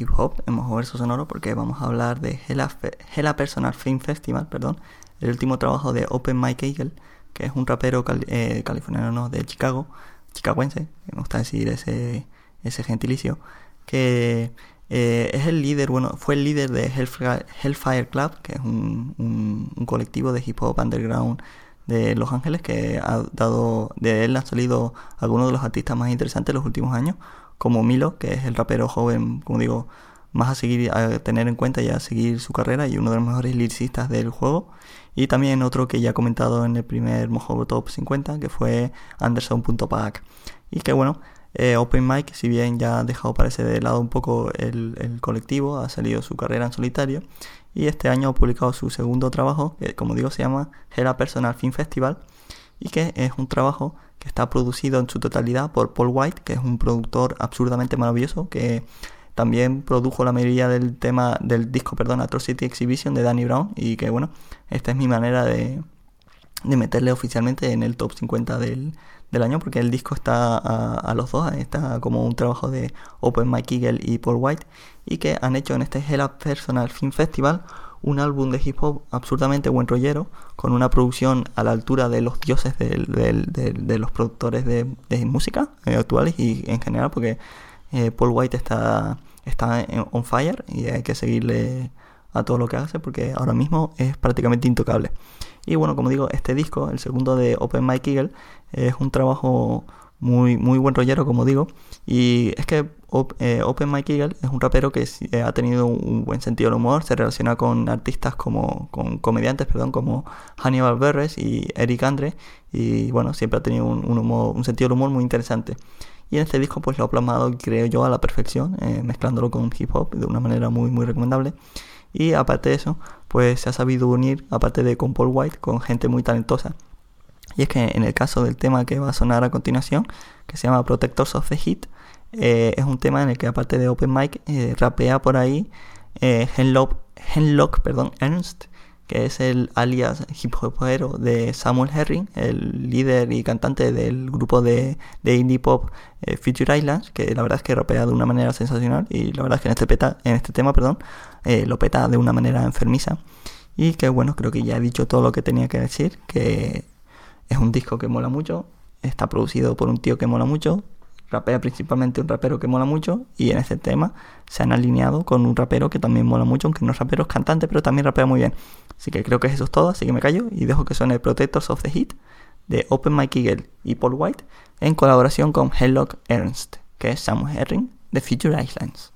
Hip hop en Mojo Verso Sonoro porque vamos a hablar de Hella, Hella Personal Film Festival, perdón, el último trabajo de Open Mike Eagle, que es un rapero eh, californiano de Chicago, chicaguense, me gusta decir ese, ese gentilicio, que eh, es el líder, bueno, fue el líder de Hellfire, Club, que es un, un, colectivo de hip hop underground de Los Ángeles que ha dado, de él han salido algunos de los artistas más interesantes de los últimos años, como Milo, que es el rapero joven, como digo, más a seguir, a tener en cuenta y a seguir su carrera y uno de los mejores lyricistas del juego. Y también otro que ya he comentado en el primer Mojo Top 50, que fue Anderson.pack. Y que bueno, eh, Open Mic, si bien ya ha dejado parecer de lado un poco el, colectivo, ha salido su carrera en solitario y este año ha publicado su segundo trabajo, que como digo se llama Hera Personal Film Festival y que es un trabajo que está producido en su totalidad por Paul White, que es un productor absurdamente maravilloso, que también produjo la mayoría del tema del disco, perdón, Atrocity Exhibition de Danny Brown y que bueno, esta es mi manera de, de meterle oficialmente en el top 50 del, del año porque el disco está a, los dos, está como un trabajo de Open Mike Eagle y Paul White y que han hecho en este Hella Personal Film Festival un álbum de hip hop absurdamente buen rollero con una producción a la altura de los dioses de los productores de, música eh, actuales y en general porque eh, Paul White está, está on fire y hay que seguirle a todo lo que hace porque ahora mismo es prácticamente intocable. Y bueno, como digo, este disco, el segundo de Open Mike Eagle, es un trabajo muy, muy buen rollero, como digo. Y es que eh, Open Mike Eagle es un rapero que eh, ha tenido un buen sentido del humor, se relaciona con artistas como, con comediantes, perdón, como Hannibal Buress y Eric Andre. Y bueno, siempre ha tenido un, humor, un sentido del humor muy interesante. Y en este disco pues lo ha plasmado, creo yo, a la perfección, eh, mezclándolo con hip hop de una manera muy, muy recomendable. Y aparte de eso, pues se ha sabido unir, aparte de con Paul White, con gente muy talentosa. Y es que en el caso del tema que va a sonar a continuación, que se llama Protectors of the Heat, eh, es un tema en el que aparte de Open Mic, eh, rapea por ahí eh, Henlock, perdón, Ernst, que es el alias hip hopero de Samuel Herring, el líder y cantante del grupo de, indie pop Future Islands, que la verdad es que rapea de una manera sensacional y la verdad es que en este, peta, en este tema perdón, lo peta de una manera enfermiza. Y que bueno, creo que ya he dicho todo lo que tenía que decir, que es un disco que mola mucho, está producido por un tío que mola mucho, rapea principalmente un rapero que mola mucho y en este tema se han alineado con un rapero que también mola mucho, aunque no es rapero, es cantante, pero también rapea muy bien. Así que creo que eso es todo, así que me callo y dejo que suene Protectors of the Heat de Open Mike Eagle y Paul White en colaboración con Hellock Ernst, que es Samuel Herring de Future Islands.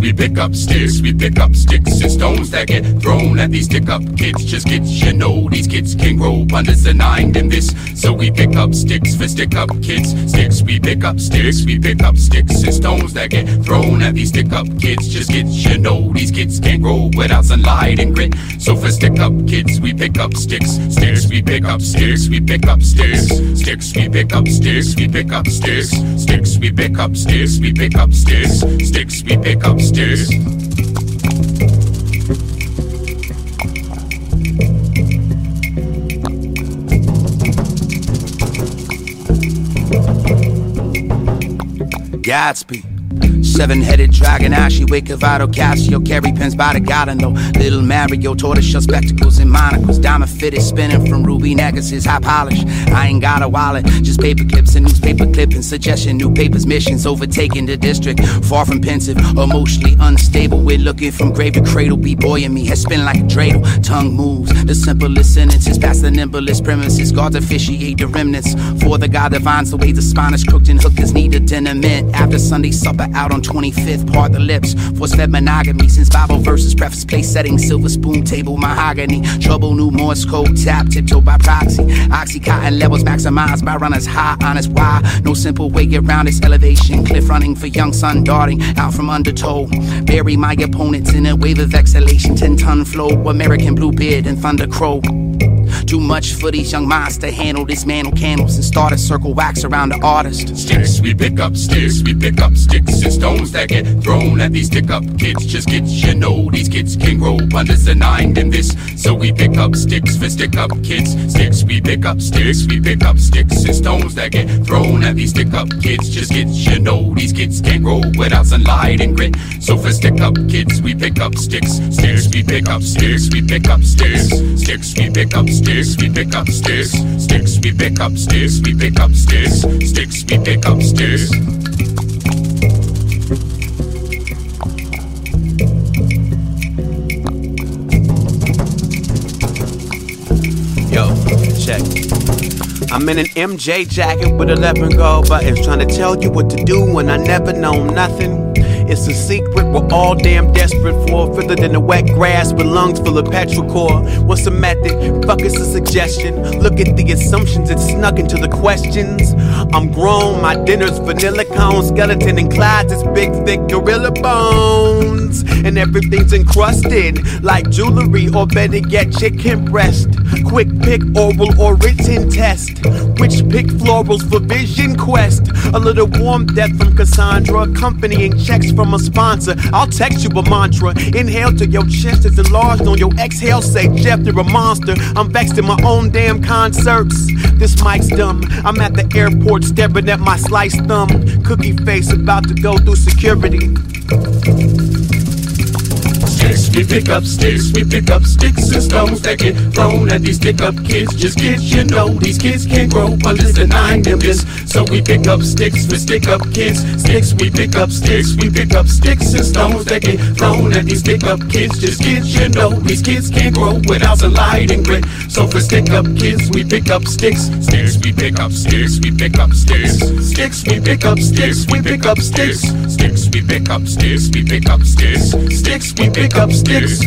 We pick up sticks, we pick up sticks and stones that get thrown at these stick up kids. Just kids, you know, these kids can grow undesigned in this. So we pick up sticks for stick up kids. Sticks, we pick up sticks, we pick up sticks and stones that get thrown at these stick up kids. Just kids, you know, these kids can't grow without sunlight and grit. So for stick up kids, we pick up sticks. Sticks, we pick up sticks, we pick up sticks. Sticks, we pick up sticks, we pick up sticks. Sticks, we pick up sticks, we pick up sticks. Sticks, we pick up sticks gangsters. Godspeed headed dragon, ashy wake of Vado Casio, carry pins by the god and Little Mario, tortoiseshell spectacles and monocles, diamond fitted, spinning from ruby necklaces, high polish. I ain't got a wallet, just paper clips and newspaper clipping, suggestion, new papers, missions, overtaking the district. Far from pensive, emotionally unstable. We're looking from grave to cradle, be boying me, head spin like a dreidel. Tongue moves, the simplest sentences, past the nimblest premises. Guards officiate the remnants for the God divines, the way the spine is crooked and hookers need a tenement. After Sunday supper out on 25th, part the lips. Force fed monogamy since Bible verses, preface, place setting, silver spoon table, mahogany. Trouble, new Morse code, tap, tiptoe by proxy. Oxycontin levels maximized by runners high, honest why. No simple way around this elevation. Cliff running for young sun darting out from undertow. Bury my opponents in a wave of exhalation. 10 ton flow, American blue beard and thunder crow. Too much for these young minds to handle. Dismantle candles and start a circle wax around the artist. Sticks, we pick up sticks, we pick up sticks and stones that get thrown at these stick up kids. Just kids, you know these kids can grow undesigned in this. So we pick up sticks for stick up kids. Sticks, we pick up sticks, we pick up sticks and stones that get thrown at these stick up kids. Just kids, you know these kids can't grow without sunlight and grit. So for stick up kids, we pick up sticks. Sticks, we pick up sticks, we pick up sticks. Sticks, we pick up sticks, we pick up sticks. Sticks, we pick up sticks, we pick up sticks. Sticks, we pick up sticks. Yo, check. I'm in an MJ jacket with 11 gold buttons, trying to tell you what to do when I never know nothing. It's a secret we're all damn desperate for. Further than the wet grass with lungs full of petrichor. What's the method? Fuck it's a suggestion. Look at the assumptions, it's snuck into the questions. I'm grown, my dinner's vanilla cone, skeleton and clouds. It's big thick gorilla bones. And everything's encrusted like jewelry or better yet chicken breast. Quick pick oral or written test. Which pick florals for vision quest. A little warm death from Cassandra, accompanying checks from a sponsor. I'll text you a mantra. Inhale till your chest is enlarged on your exhale. Say, Jeff, you're a monster. I'm vexed in my own damn concerts. This mic's dumb. I'm at the airport staring at my sliced thumb. Cookie face about to go through security. Sticks, we pick up sticks, we pick up sticks and stones that get thrown at these stick up kids. Just kids, you know, these kids can't grow unless denying them this. So we pick up sticks for stick up kids. Sticks, we pick up sticks, we pick up sticks and stones that get thrown at these stick up kids. Just kids, you know, these kids can't grow without some light and grit. So for stick up kids, we pick up sticks. Sticks, we pick up sticks, we pick up sticks. Sticks, we pick up sticks, we pick up sticks. Sticks, we pick up sticks, we pick up sticks. Sticks, we pick up sticks.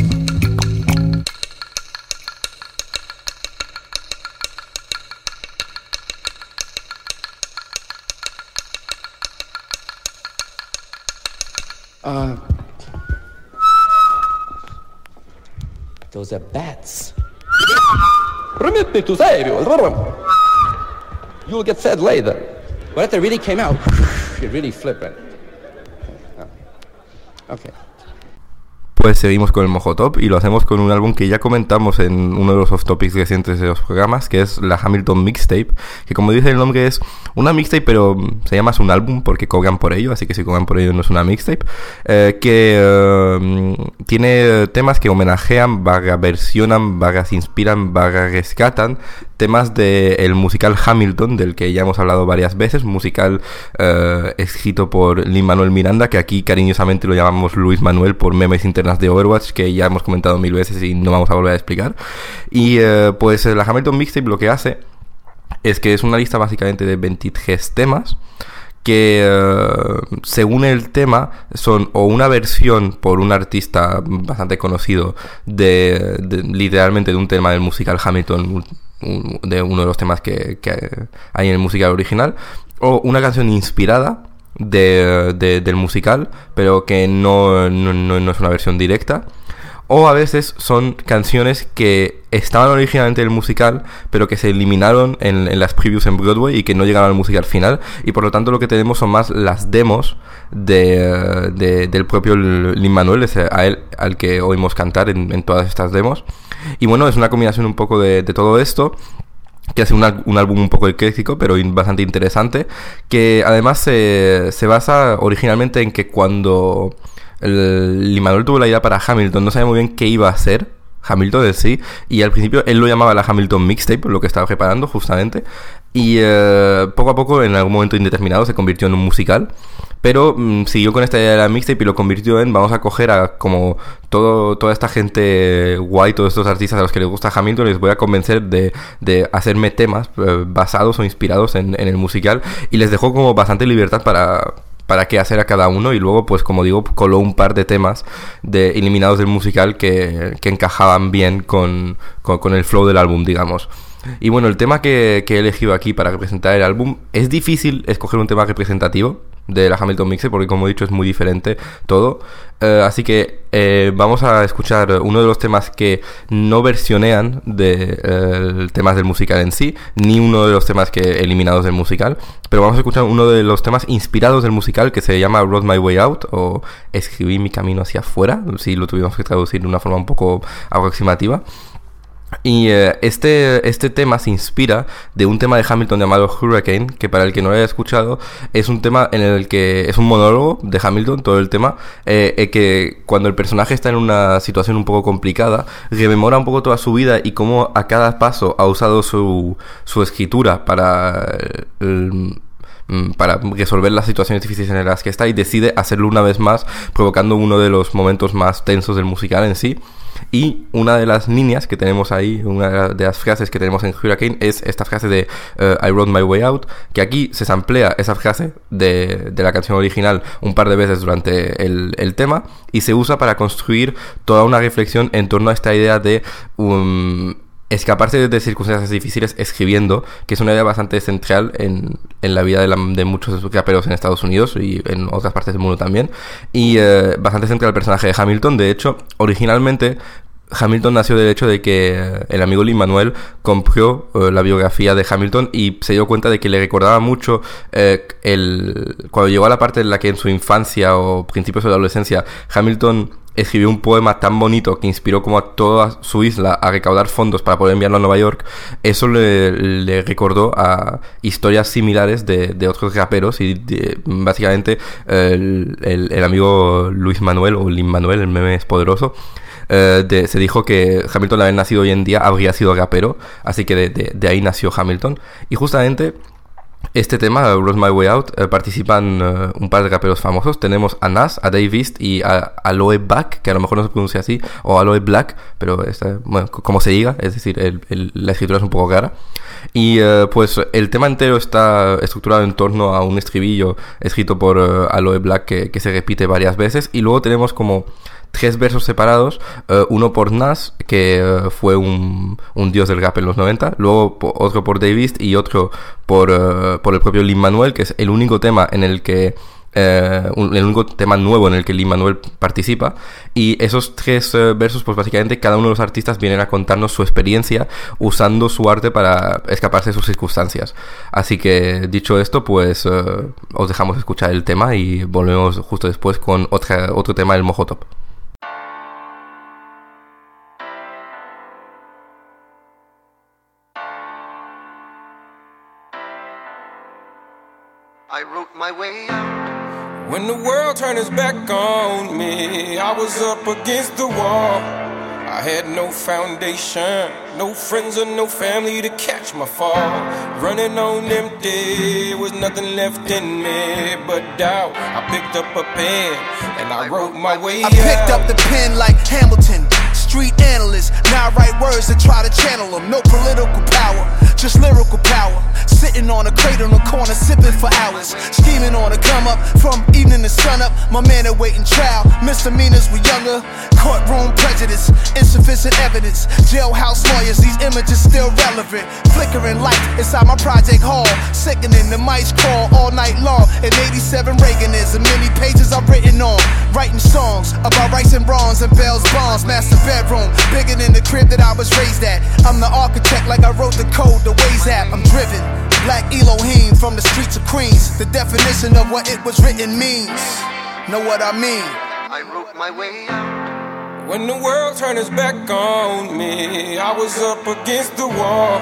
Uh, those are bats. Permit me to say, you. You'll get fed later. But if they really came out, [SIGHS] you're really flippant. Okay. Pues seguimos con el Mojo Top y lo hacemos con un álbum que ya comentamos en uno de los off topics recientes de los programas, que es la Hamilton Mixtape, que como dice el nombre es una mixtape, pero se llama un álbum porque cobran por ello, así que si cobran por ello no es una mixtape, eh, que eh, tiene temas que homenajean, vaga versionan, vagas inspiran, vaga rescatan temas del musical Hamilton, del que ya hemos hablado varias veces, musical eh, escrito por Lin Manuel Miranda, que aquí cariñosamente lo llamamos Luis Manuel por memes de Overwatch, que ya hemos comentado mil veces y no vamos a volver a explicar. Y eh, pues la Hamilton Mixtape lo que hace es que es una lista básicamente de 23 temas que eh, según el tema son o una versión por un artista bastante conocido de, literalmente de un tema del musical Hamilton de uno de los temas que, hay en el musical original, o una canción inspirada de, de, del musical, pero que no, no, no, es una versión directa. O a veces son canciones que estaban originalmente en el musical, pero que se eliminaron en, en, las previews en Broadway y que no llegaron al musical final. Y por lo tanto lo que tenemos son más las demos de, de del propio Lin Manuel, a él, al que oímos cantar en, en todas estas demos. Y bueno, es una combinación un poco de todo esto que hace un, un, álbum un poco ecléctico, pero bastante interesante, que además se, se basa originalmente en que cuando el, Manuel tuvo la idea para Hamilton, no sabía muy bien qué iba a hacer, Hamilton de sí, y al principio él lo llamaba la Hamilton Mixtape, lo que estaba preparando justamente, y eh, poco a poco, en algún momento indeterminado, se convirtió en un musical. Pero mmm, siguió con esta idea de la mixtape y lo convirtió en vamos a coger a como todo, toda esta gente guay, todos estos artistas a los que les gusta Hamilton, les voy a convencer de, de hacerme temas eh, basados o inspirados en, en el musical y les dejó como bastante libertad para, para qué hacer a cada uno y luego pues como digo coló un par de temas de eliminados del musical que, que encajaban bien con, con, con el flow del álbum, digamos. Y bueno, el tema que, he elegido aquí para representar el álbum, es difícil escoger un tema representativo de la Hamilton Mixer porque como he dicho es muy diferente todo. Eh, así que eh, vamos a escuchar uno de los temas que no versionean de eh, temas del musical en sí, ni uno de los temas que eliminados del musical, pero vamos a escuchar uno de los temas inspirados del musical que se llama Road My Way Out o Escribí mi camino hacia afuera, si lo tuvimos que traducir de una forma un poco aproximativa. Y eh, este, este tema se inspira de un tema de Hamilton llamado Hurricane, que para el que no lo haya escuchado, es un tema en el que es un monólogo de Hamilton, todo el tema, eh, eh, que cuando el personaje está en una situación un poco complicada, rememora un poco toda su vida y cómo a cada paso ha usado su, su escritura para... mm, para resolver las situaciones difíciles en las que está y decide hacerlo una vez más, provocando uno de los momentos más tensos del musical en sí. Y una de las líneas que tenemos ahí, una de las frases que tenemos en Hurricane es esta frase de eh, I wrote my way out, que aquí se samplea esa frase de, de la canción original un par de veces durante el, el, tema y se usa para construir toda una reflexión en torno a esta idea de... Um, escaparse de circunstancias difíciles escribiendo, que es una idea bastante central en, en la vida de, la, de, muchos raperos en Estados Unidos y en otras partes del mundo también, y eh, bastante central el personaje de Hamilton. De hecho, originalmente Hamilton nació del hecho de que el amigo Lin Manuel compró uh, la biografía de Hamilton y se dio cuenta de que le recordaba mucho eh, el cuando llegó a la parte en la que en su infancia o principios de la adolescencia Hamilton escribió un poema tan bonito que inspiró como a toda su isla a recaudar fondos para poder enviarlo a Nueva York, eso le, recordó a historias similares de, de otros raperos y básicamente el, el, amigo Luis Manuel o Lin Manuel, el meme es poderoso, de, se dijo que Hamilton al haber nacido hoy en día habría sido rapero, así que de, de ahí nació Hamilton. Y justamente este tema, Rose My Way Out, eh, participan uh, un par de raperos famosos. Tenemos a Nas, a Dave East y a Aloe Black, que a lo mejor no se pronuncia así, o Aloe Black, pero bueno, como se diga, es decir, el, el, la escritura es un poco cara. Y uh, pues el tema entero está estructurado en torno a un estribillo escrito por Aloe Black que, que se repite varias veces. Y luego tenemos como tres versos separados, uh, uno por Nas, que uh, fue un, un, dios del rap en los 90, luego otro por Davis y otro por, uh, por el propio Lin Manuel, que es el único tema en el que eh, el único tema nuevo en el que Lin Manuel participa. Y esos tres eh, versos pues básicamente cada uno de los artistas vienen a contarnos su experiencia usando su arte para escaparse de sus circunstancias. Así que dicho esto pues eh, os dejamos escuchar el tema y volvemos justo después con otra, otro tema del Mojo my way out. When the world turned its back on me, I was up against the wall. I had no foundation, no friends or no family to catch my fall. Running on empty, was nothing left in me but doubt. I picked up a pen and I wrote my way I out. I picked up the pen like Hamilton, street analyst. Now I write words to try to channel them. No political power, just lyrical power. Sitting on a crate on the corner, sipping for hours. Scheming on a come up from evening to sun up. My man awaiting trial. Misdemeanors were younger. Courtroom prejudice, insufficient evidence. Jailhouse lawyers, these images still relevant. Flickering light inside my project hall. Sickening the mice crawl all night long. In 87 Reagan is, and many pages I've written on. Writing songs about rights and wrongs and Bell's bonds. Master bedroom, bigger than the crib that I was raised at. I'm the architect, like I wrote the code, the Waze app. I'm driven. Black Elohim from the streets of Queens. The definition of what it was written means. Know what I mean? I wrote my way out. When the world turned its back on me, I was up against the wall.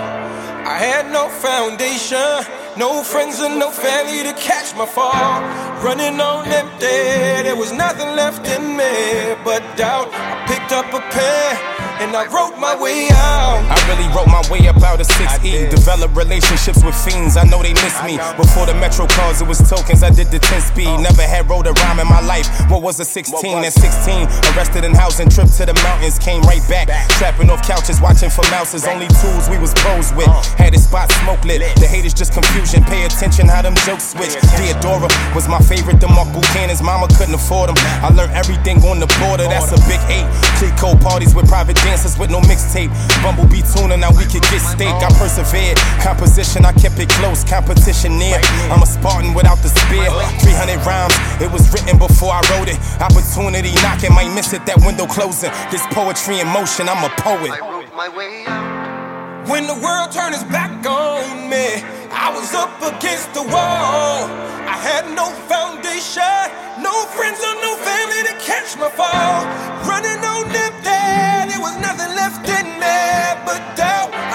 I had no foundation, no friends and no family to catch my fall. Running on empty, there was nothing left in me but doubt. I picked up a pen and I wrote my way out. I really wrote my way up out of 6E. Develop relationships with fiends, I know they miss me. Before the Metro cars, it was tokens, I did the 10 speed. Oh. Never had wrote a rhyme in my life. What was a 16 and 16? Arrested in housing, trip to the mountains, came right back. Trapping off couches, watching for mouses. Only tools we was pros with. Uh. Had his spot smoke lit. The haters just confusion, pay attention how them jokes switch. Theodora was my favorite, the Mark Buchanan's mama couldn't afford them. I learned everything on the border, that's a big eight. Click parties with private dancers with no mixtape. Bumblebee tuna, now we could get steak. I persevered. Composition, I kept it close. Competition near. I'm a Spartan without the spear. 300 rhymes, it was written before I wrote it. Opportunity knocking, might miss it, that window closing. This poetry in motion, I'm a poet. My way out. When the world turned its back on me, I was up against the wall. I had no foundation, no friends or no family to catch my fall. Running on empty, there was nothing left in me but doubt.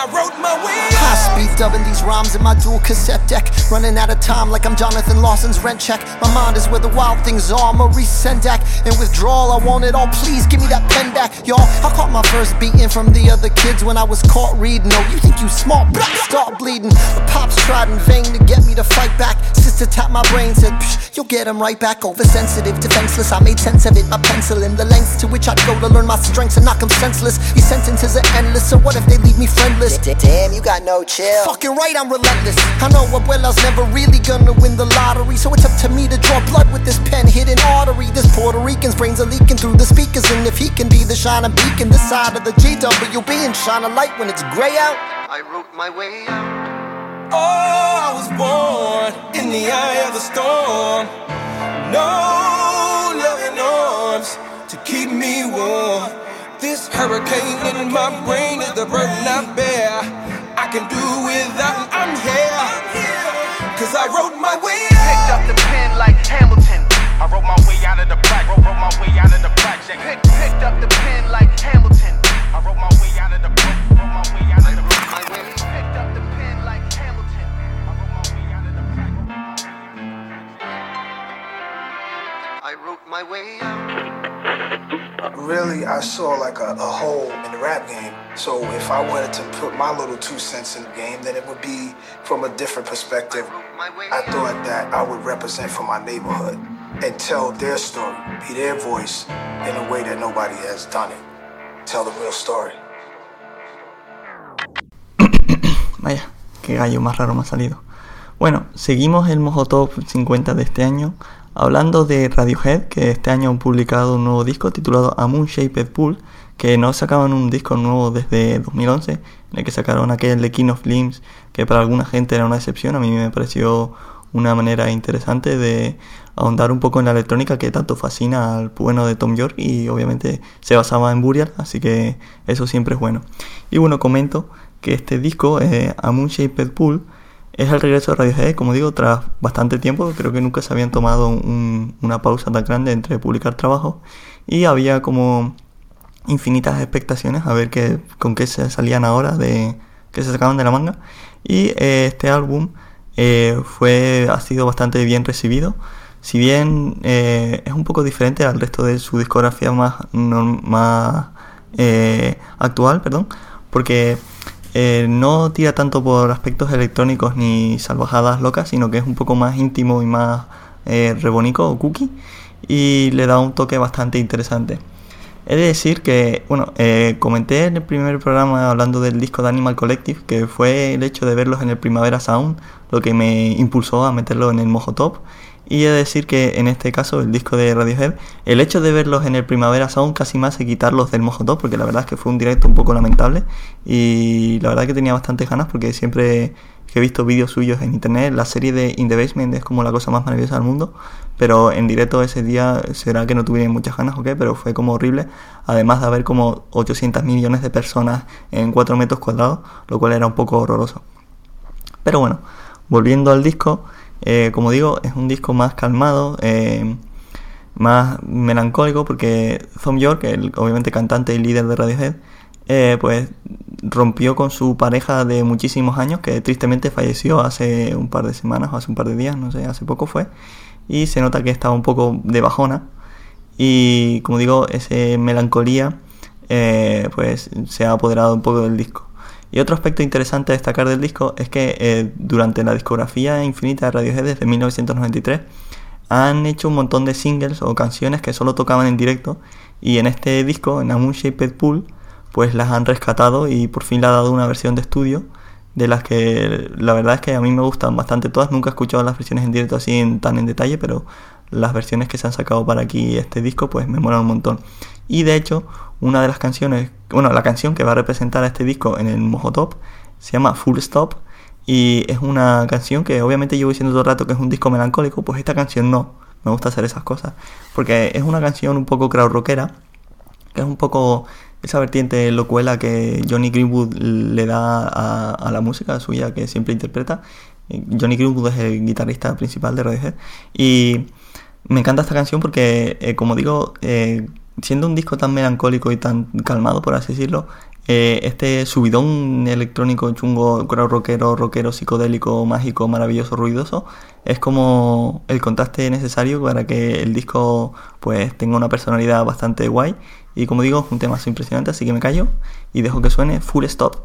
I High speed dubbing these rhymes in my dual cassette deck. Running out of time like I'm Jonathan Lawson's rent check. My mind is where the wild things are. Maurice Sendak. In withdrawal, I want it all. Please give me that pen back. Y'all, I caught my first beating from the other kids when I was caught reading. Oh, you think you smart? Blah, start bleeding. The pops tried in vain to get me to fight back. Sister tapped my brain, said, Psh, you'll get him right back. Oversensitive, defenseless. I made sense of it. My pencil in the lengths to which I'd go to learn my strengths and knock 'em senseless. These sentences are endless, so what if they leave me friendless? Damn, you got no chill. Fucking right, I'm relentless. I know Abuela's never really gonna win the lottery, so it's up to me to draw blood with this pen hidden artery. This Puerto Rican's brains are leaking through the speakers, and if he can be the shining beacon this side of the GWB and shine a light when it's gray out. I wrote my way out. Oh, I was born in the eye of the storm. No loving arms to keep me warm. This hurricane in my brain is the burden I bear. I can do without, I'm here. Cause I wrote my way out. Picked up the pen like Hamilton. I wrote my way out of the black, wrote, wrote my way out of the project. Pick, picked up the pen like Hamilton. I wrote my way out of the wrote, wrote my way out of the Picked up the pen like Hamilton. I wrote my way out of the I wrote my way out. Really, I saw like a, a hole in the rap game. So if I wanted to put my little two cents in the game, then it would be from a different perspective. I thought that I would represent for my neighborhood and tell their story, be their voice in a way that nobody has done it. Tell the real story. [COUGHS] Vaya, qué gallo más raro me ha salido. Bueno, seguimos el Mojo Top 50 de este año hablando de Radiohead, que este año han publicado un nuevo disco titulado A Moon Shaped Pool, que no sacaban un disco nuevo desde 2011, en el que sacaron aquel The King of Limbs, que para alguna gente era una excepción, a mí me pareció una manera interesante de ahondar un poco en la electrónica que tanto fascina al bueno de Tom York y obviamente se basaba en Burial, así que eso siempre es bueno. Y bueno, comento que este disco, eh, A Moon Shaped Pool, es el regreso de Radiohead, como digo, tras bastante tiempo, creo que nunca se habían tomado un- una pausa tan grande entre publicar trabajos y había como infinitas expectaciones a ver qué, con qué se salían ahora, de que se sacaban de la manga. Y eh, este álbum eh, fue, ha sido bastante bien recibido. Si bien eh, es un poco diferente al resto de su discografía más, más actual, perdón, porque eh, no tira tanto por aspectos electrónicos ni salvajadas locas, sino que es un poco más íntimo y más eh, rebonico o cookie y le da un toque bastante interesante. He de decir que, bueno, eh, comenté en el primer programa hablando del disco de Animal Collective, que fue el hecho de verlos en el Primavera Sound, lo que me impulsó a meterlo en el Mojo Top. Y he de decir que en este caso, el disco de Radiohead, el hecho de verlos en el Primavera Sound casi me hace quitarlos del Mojo Top, porque la verdad es que fue un directo un poco lamentable. Y la verdad que tenía bastantes ganas, porque siempre que he visto vídeos suyos en internet, la serie de In the Basement es como la cosa más maravillosa del mundo, pero en directo ese día será que no tuve muchas ganas o qué, pero fue como horrible, además de haber como 800 millones de personas en 4 metros cuadrados, lo cual era un poco horroroso. Pero bueno, volviendo al disco, eh, como digo, es un disco más calmado, eh, más melancólico, porque Thom Yorke, el obviamente cantante y líder de Radiohead, eh, pues rompió con su pareja de muchísimos años, que tristemente falleció hace un par de semanas o hace un par de días, no sé, hace poco fue, y se nota que estaba un poco de bajona, y como digo, esa melancolía eh, pues se ha apoderado un poco del disco. Y otro aspecto interesante a destacar del disco es que eh, durante la discografía infinita de Radiohead desde 1993 han hecho un montón de singles o canciones que solo tocaban en directo y en este disco, en A Moon Shaped Pool, pues las han rescatado y por fin le ha dado una versión de estudio de las que la verdad es que a mí me gustan bastante todas. Nunca he escuchado las versiones en directo así en, tan en detalle, pero las versiones que se han sacado para aquí este disco pues me molan un montón. Y de hecho, una de las canciones, bueno, la canción que va a representar a este disco en el Mojo Top se llama Full Stop y es una canción que obviamente llevo diciendo todo el rato que es un disco melancólico, pues esta canción no, me gusta hacer esas cosas, porque es una canción un poco crowd rockera, que es un poco esa vertiente locuela que Johnny Greenwood le da a, a la música suya que siempre interpreta. Johnny Greenwood es el guitarrista principal de Radiohead y me encanta esta canción porque, eh, como digo, eh, siendo un disco tan melancólico y tan calmado, por así decirlo, eh, este subidón electrónico chungo, rockero, rockero, psicodélico, mágico, maravilloso, ruidoso, es como el contraste necesario para que el disco pues tenga una personalidad bastante guay. Y como digo, es un tema impresionante, así que me callo y dejo que suene Full Stop.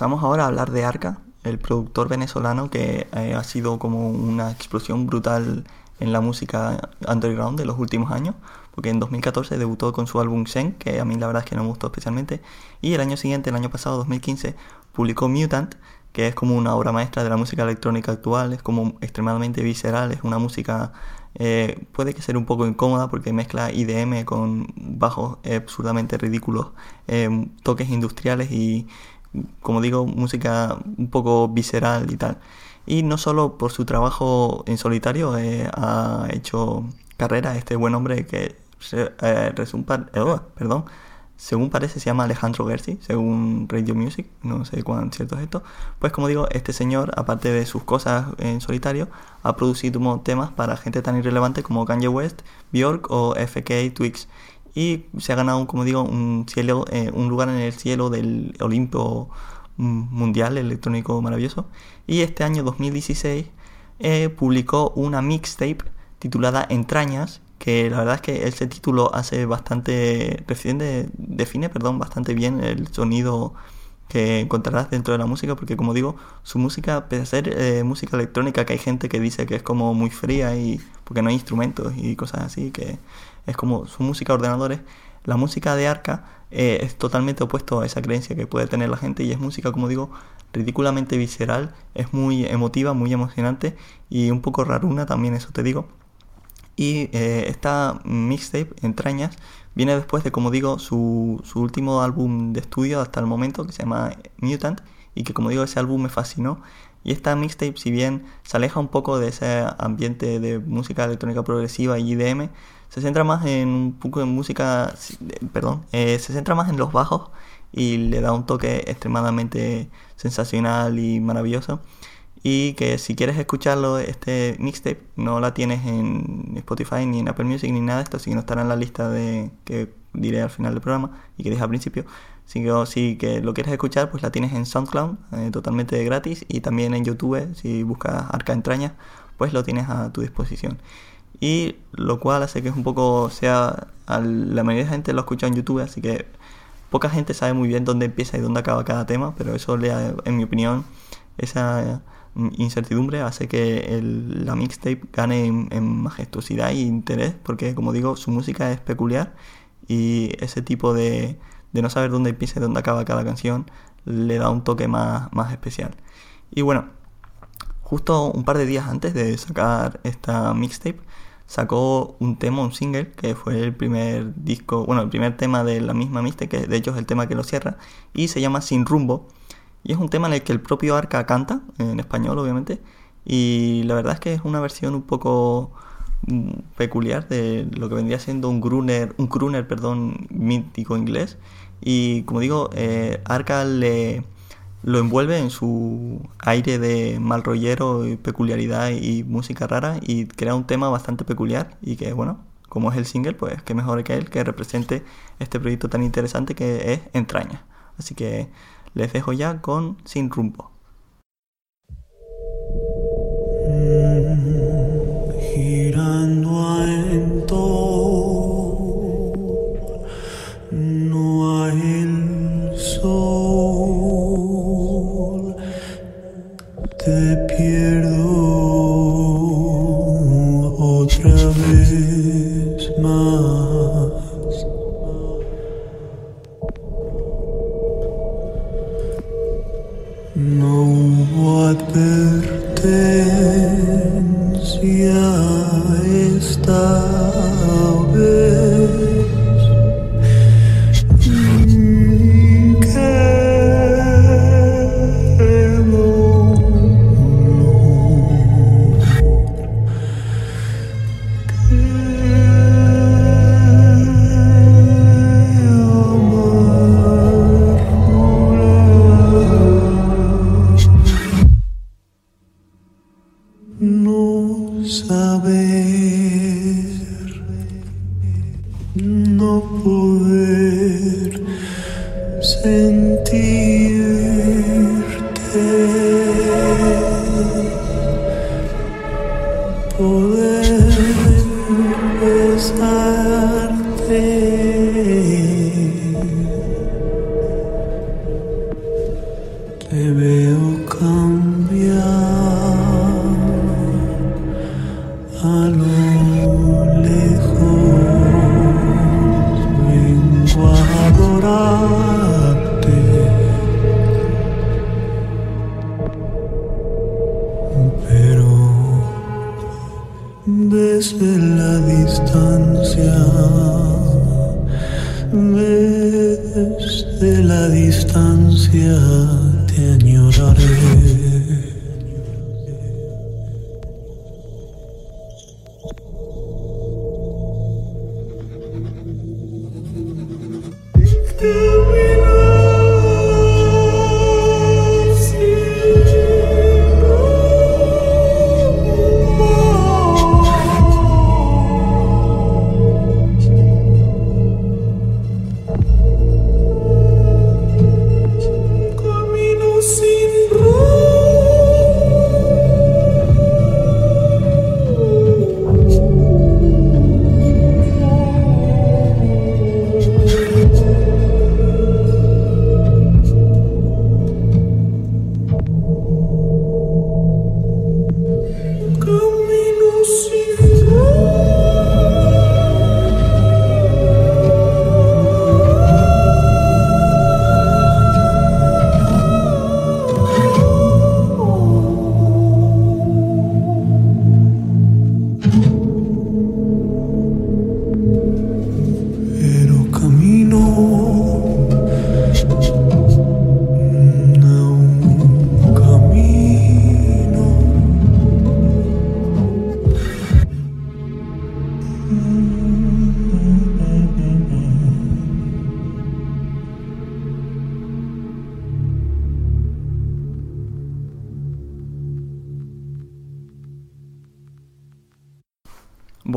Pasamos ahora a hablar de Arca, el productor venezolano que eh, ha sido como una explosión brutal en la música underground de los últimos años, porque en 2014 debutó con su álbum Zen, que a mí la verdad es que no me gustó especialmente, y el año siguiente, el año pasado, 2015, publicó Mutant, que es como una obra maestra de la música electrónica actual, es como extremadamente visceral, es una música eh, puede que sea un poco incómoda porque mezcla IDM con bajos absurdamente ridículos, eh, toques industriales y, como digo, música un poco visceral y tal. Y no solo por su trabajo en solitario eh, ha hecho carrera este buen hombre que eh, resulta, perdón, según parece se llama Alejandro Gersi, según Radio Music, no sé cuán cierto es esto, pues como digo, este señor, aparte de sus cosas en solitario, ha producido temas para gente tan irrelevante como Kanye West, Bjork o FK Twix. Y se ha ganado, como digo, un, cielo, eh, un lugar en el cielo del Olimpo mundial electrónico maravilloso. Y este año 2016 eh, publicó una mixtape titulada Entrañas, que la verdad es que ese título hace bastante, define, define perdón, bastante bien el sonido que encontrarás dentro de la música, porque como digo, su música, pese a ser eh, música electrónica, que hay gente que dice que es como muy fría y porque no hay instrumentos y cosas así, que es como su música ordenadores, la música de Arca eh, es totalmente opuesto a esa creencia que puede tener la gente y es música, como digo, ridículamente visceral, es muy emotiva, muy emocionante y un poco raruna también, eso te digo. Y eh, esta mixtape, Entrañas, viene después de, como digo, su, su, último álbum de estudio hasta el momento, que se llama Mutant, y que, como digo, ese álbum me fascinó. Y esta mixtape, si bien se aleja un poco de ese ambiente de música electrónica progresiva y IDM, se centra más en un poco de música, perdón, eh, se centra más en los bajos y le da un toque extremadamente sensacional y maravilloso y que si quieres escucharlo, este mixtape no la tienes en Spotify ni en Apple Music ni nada de esto, así que no estará en la lista de que diré al final del programa y que dije al principio. Si, si que lo quieres escuchar, pues la tienes en SoundCloud, eh, totalmente gratis, y también en YouTube, si buscas Arca Entraña, pues lo tienes a tu disposición. Y lo cual hace que es un poco, sea, la mayoría de la gente lo escucha en YouTube, así que poca gente sabe muy bien dónde empieza y dónde acaba cada tema, pero eso le, en mi opinión, esa incertidumbre hace que el, la mixtape gane en, majestuosidad e interés, porque como digo, su música es peculiar y ese tipo de, de no saber dónde empieza y dónde acaba cada canción le da un toque más, más especial. Y bueno, justo un par de días antes de sacar esta mixtape, sacó un tema, un single, que fue el primer disco, bueno, el primer tema de la misma mixtape, que de hecho es el tema que lo cierra, y se llama Sin Rumbo y es un tema en el que el propio Arca canta, en español obviamente, y la verdad es que es una versión un poco mm, peculiar de lo que vendría siendo un gruner, un crooner, perdón, mítico inglés. Y como digo, eh, Arca le lo envuelve en su aire de mal rollero y peculiaridad y música rara y crea un tema bastante peculiar y que bueno, como es el single, pues qué mejor que él que represente este proyecto tan interesante que es Entraña. Así que les dejo ya con Sin Rumbo. Girando en no hay el sol, te pierdo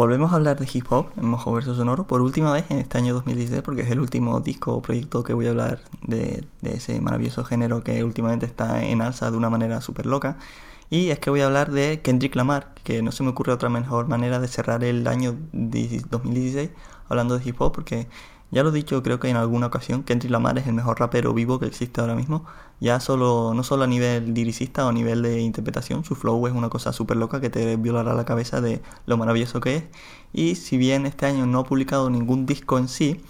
Volvemos a hablar de hip hop en Mojo Verso Sonoro por última vez en este año 2016 porque es el último disco o proyecto que voy a hablar de, de ese maravilloso género que últimamente está en alza de una manera súper loca. Y es que voy a hablar de Kendrick Lamar, que no se me ocurre otra mejor manera de cerrar el año 2016 hablando de hip hop porque ya lo he dicho creo que en alguna ocasión, Kendrick Lamar es el mejor rapero vivo que existe ahora mismo. Ya solo, no solo a nivel liricista o a nivel de interpretación, su flow es una cosa súper loca que te violará la cabeza de lo maravilloso que es. Y si bien este año no ha publicado ningún disco en sí,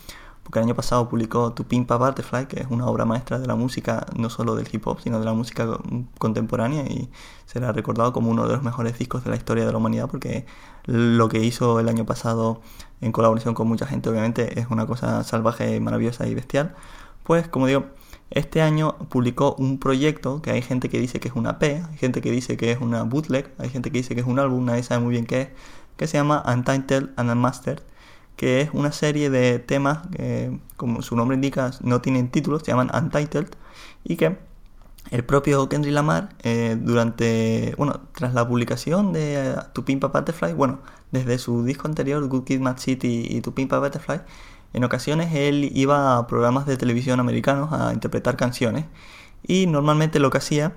porque el año pasado publicó Tu Pimpa Butterfly, que es una obra maestra de la música, no solo del hip hop, sino de la música contemporánea, y será recordado como uno de los mejores discos de la historia de la humanidad, porque lo que hizo el año pasado en colaboración con mucha gente, obviamente, es una cosa salvaje, maravillosa y bestial. Pues, como digo, este año publicó un proyecto que hay gente que dice que es una P, hay gente que dice que es una bootleg, hay gente que dice que es un álbum, nadie sabe muy bien qué es, que se llama Untitled and Unmastered, que es una serie de temas que, como su nombre indica, no tienen títulos, se llaman Untitled, y que el propio Kendrick Lamar, eh, durante, bueno, tras la publicación de eh, Tu Pimpa Butterfly, bueno, desde su disco anterior, Good Kid, Mad City y Tu Pimpa Butterfly, en ocasiones él iba a programas de televisión americanos a interpretar canciones y normalmente lo que hacía,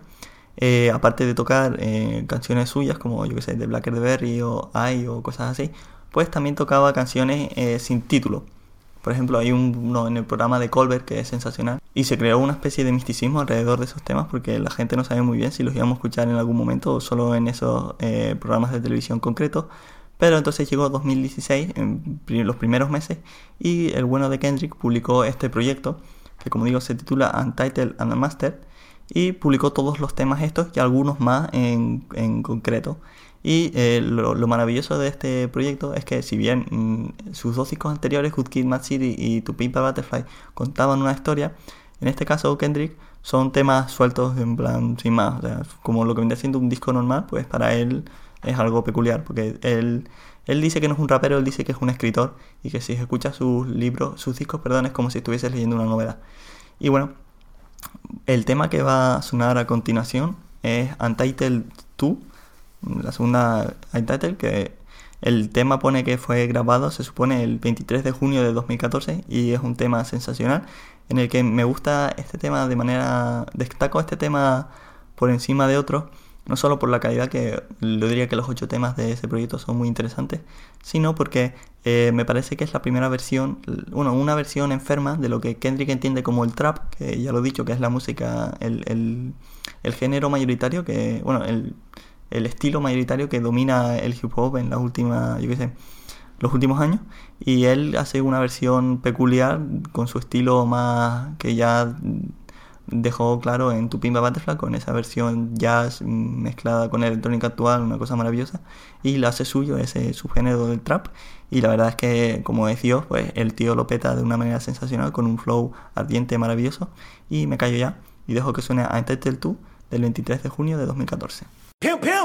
eh, aparte de tocar eh, canciones suyas como yo que sé, de Blacker the Berry o I o cosas así, pues también tocaba canciones eh, sin título. Por ejemplo, hay uno en el programa de Colbert que es sensacional y se creó una especie de misticismo alrededor de esos temas porque la gente no sabe muy bien si los íbamos a escuchar en algún momento o solo en esos eh, programas de televisión concretos. Pero entonces llegó 2016, en los primeros meses, y el bueno de Kendrick publicó este proyecto, que como digo se titula Untitled and Unmastered, y publicó todos los temas estos y algunos más en concreto. Y eh, lo, lo maravilloso de este proyecto es que si bien mm, sus dos discos anteriores, Good Kid, Mad City y To Butterfly, contaban una historia, en este caso Kendrick son temas sueltos en plan sin más, o sea, como lo que vendría siendo un disco normal, pues para él es algo peculiar, porque él, él dice que no es un rapero, él dice que es un escritor y que si escuchas sus libros, sus discos, perdón, es como si estuvieses leyendo una novela. Y bueno, el tema que va a sonar a continuación es Untitled 2, la segunda Untitled, que el tema pone que fue grabado, se supone, el 23 de junio de 2014 y es un tema sensacional en el que me gusta este tema de manera... Destaco este tema por encima de otros, no solo por la calidad, que yo diría que los ocho temas de ese proyecto son muy interesantes, sino porque eh, me parece que es la primera versión, bueno, una versión enferma de lo que Kendrick entiende como el trap, que ya lo he dicho, que es la música, el, el, el género mayoritario, que, bueno, el, el estilo mayoritario que domina el hip hop en las últimas, los últimos años. Y él hace una versión peculiar con su estilo más que ya dejó claro en Tu Pimba Butterfly con esa versión jazz mezclada con electrónica actual, una cosa maravillosa, y lo hace suyo ese subgénero del trap. Y la verdad es que, como decía, pues el tío lo peta de una manera sensacional, con un flow ardiente maravilloso. Y me callo ya y dejo que suene a Entitled 2 del 23 de junio de 2014. Pimp, pimp.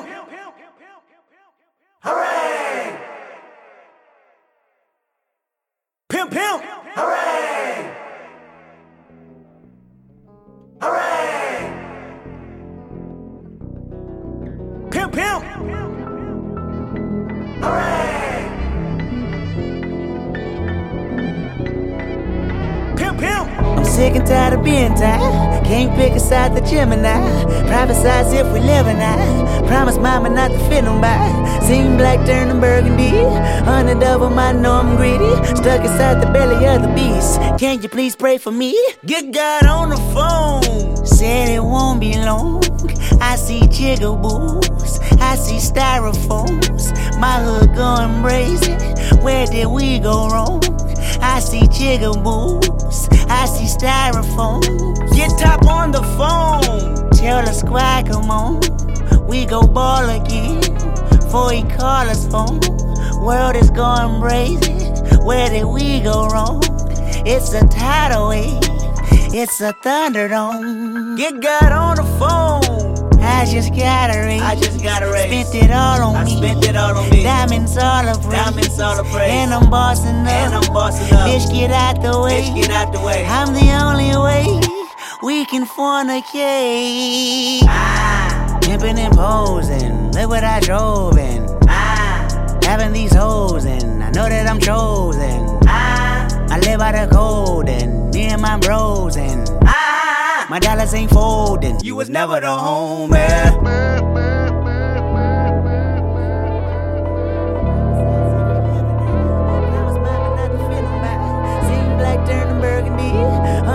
By. Sing black turning burgundy. Hundred double my know I'm greedy. Stuck inside the belly of the beast. Can you please pray for me? Get God on the phone. Said it won't be long. I see jigaboos. I see styrofoams. My hood going crazy. Where did we go wrong? I see jigaboos. I see styrofoam. Get top on the phone. Tell the squad, come on. We go ball again. Before he call us home. World is going crazy. Where did we go wrong? It's a tidal wave. It's a thunderdome. Get God on the phone. I just got a raise. I just got a raise. Spent it all on I me. spent it all on me. Diamonds all of praise. Diamonds all of praise. And I'm bossing up. And I'm bossing up. Bitch, get out the way. Bitch, get out the way. I'm the only way we can fornicate. Ah. Pimping and posing. Look what I drove in. Ah. Having these hoes and I know that I'm chosen. Ah. I live by the code and me and my bros and ah. my dollars ain't folding. You was never the homie. Sing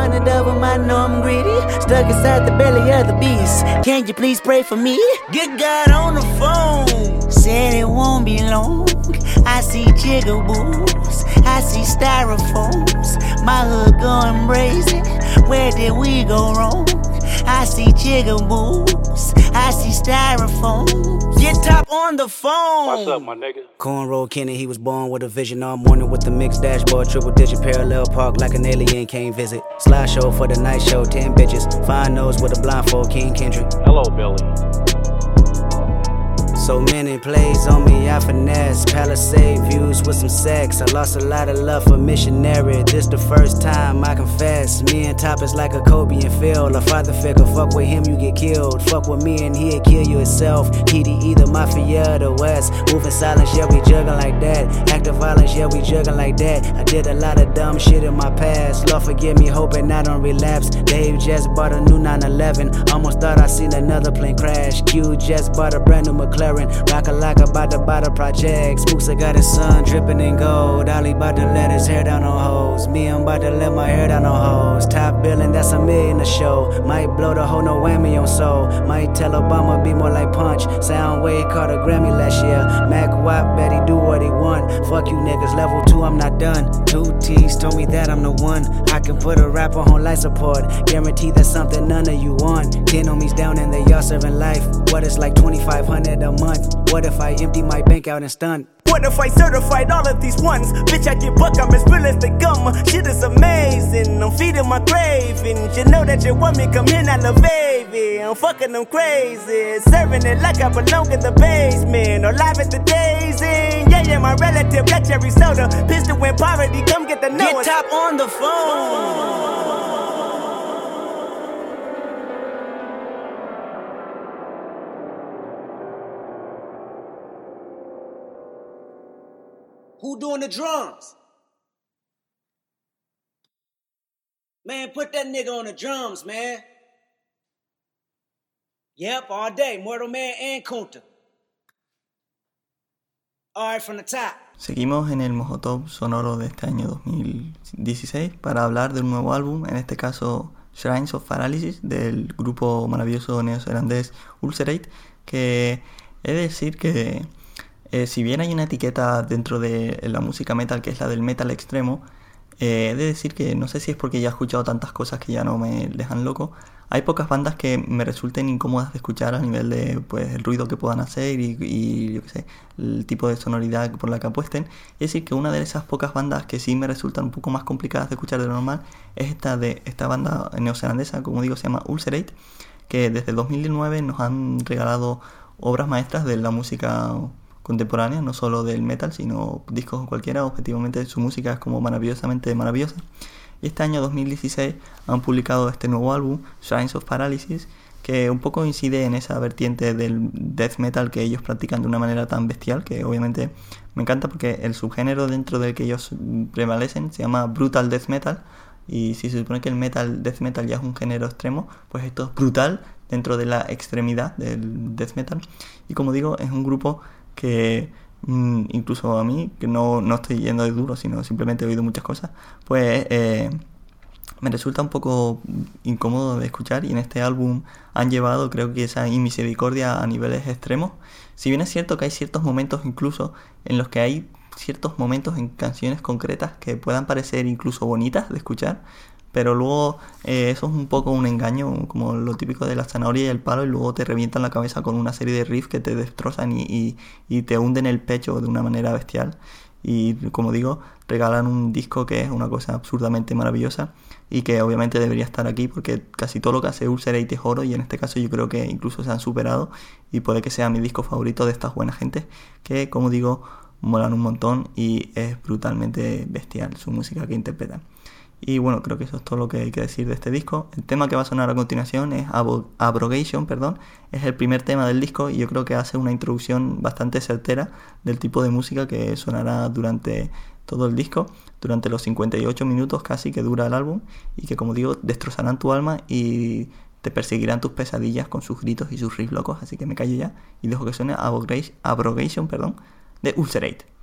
Hundred double my know I'm greedy. Stuck inside the belly of the beast. Can you please pray for me? Get God on the phone. Said it won't be long. I see jigaboos. I see styrofoams. My hood going crazy. Where did we go wrong? I see jigaboos. I see styrofoam. Get top on the phone. What's up, my nigga? Cornrow Kenny, he was born with a vision all morning with the mixed dashboard, triple digit parallel park like an alien came visit. Slideshow for the night show, 10 bitches. Fine nose with a blindfold, King Kendrick. Hello, Billy. So many plays on me, I finesse. Palisade views with some sex. I lost a lot of love for missionary. This the first time I confess. Me and Top is like a Kobe and Phil. A father figure, fuck with him, you get killed. Fuck with me and he'll kill you itself. The either mafia or the west. Moving silence, yeah, we jugging like that. Active violence, yeah, we jugging like that. I did a lot of dumb shit in my past. Lord forgive me, hoping I don't relapse. Dave just bought a new 911. Almost thought I seen another plane crash. Q just bought a brand new McLaren. Rock a like about to buy the projects. Moosa got his son dripping in gold. Ali about to let his hair down on hoes. Me, I'm about to let my hair down on hoes. Top billing, that's a million a show. Might blow the whole no whammy on soul. Might tell Obama be more like Punch. Soundwave caught a Grammy last year. Mac Watt bet he do what he want. Fuck you niggas, level two, I'm not done. Two T's told me that I'm the one. I can put a rapper on life support. Guarantee that's something none of you want. Ten homies down and they all serving life. What it's like 2500 a month. What if I empty my bank out and stunt? What if I certified all of these ones? Bitch, I get buck, I'm as real as the gum. Shit is amazing. I'm feeding my cravings. You know that you want me, come in, I love baby. I'm fucking them crazy. Serving it like I belong in the basement. Or live at the days in. Yeah, yeah, my relative, black cherry soda. Pistol in poverty, come get the note. Get top on the phone. Who doing the drums? Man, put that nigga on the drums, man. Yep, all day. Mortal Man and Kunta. Alright, from the top. Seguimos en el Mojotop sonoro de este año 2016 para hablar de un nuevo álbum, en este caso Shrines of Paralysis, del grupo maravilloso neozelandés Ulcerate, que he de decir que eh, si bien hay una etiqueta dentro de la música metal que es la del metal extremo, eh, he de decir que no sé si es porque ya he escuchado tantas cosas que ya no me dejan loco. Hay pocas bandas que me resulten incómodas de escuchar a nivel de pues el ruido que puedan hacer y, yo qué sé, el tipo de sonoridad por la que apuesten. Es decir, que una de esas pocas bandas que sí me resultan un poco más complicadas de escuchar de lo normal es esta de esta banda neozelandesa, como digo, se llama Ulcerate, que desde 2009 nos han regalado obras maestras de la música contemporánea, no solo del metal, sino discos cualquiera. Objetivamente su música es como maravillosamente maravillosa. Y este año 2016 han publicado este nuevo álbum, Science of Paralysis, que un poco incide en esa vertiente del death metal que ellos practican de una manera tan bestial, que obviamente me encanta porque el subgénero dentro del que ellos prevalecen se llama brutal death metal. Y si se supone que el metal, death metal ya es un género extremo, pues esto es brutal dentro de la extremidad del death metal. Y como digo, es un grupo que mm, incluso a mí, que no, no estoy yendo de duro, sino simplemente he oído muchas cosas, pues eh, me resulta un poco incómodo de escuchar y en este álbum han llevado creo que esa misericordia a niveles extremos. Si bien es cierto que hay ciertos momentos incluso en los que hay ciertos momentos en canciones concretas que puedan parecer incluso bonitas de escuchar, pero luego eh, eso es un poco un engaño, como lo típico de la zanahoria y el palo, y luego te revientan la cabeza con una serie de riffs que te destrozan y, te hunden el pecho de una manera bestial. Y como digo, regalan un disco que es una cosa absurdamente maravillosa y que obviamente debería estar aquí porque casi todo lo que hace Ulcerate es oro y en este caso yo creo que incluso se han superado y puede que sea mi disco favorito de estas buenas gente que como digo molan un montón y es brutalmente bestial su música que interpretan. Y bueno, creo que eso es todo lo que hay que decir de este disco. El tema que va a sonar a continuación es Abrogation, perdón. Es el primer tema del disco y yo creo que hace una introducción bastante certera del tipo de música que sonará durante todo el disco, durante los 58 minutos casi que dura el álbum y que como digo destrozarán tu alma y te perseguirán tus pesadillas con sus gritos y sus riffs locos. Así que me callo ya y dejo que suene Abrogation, perdón, de Ulcerate.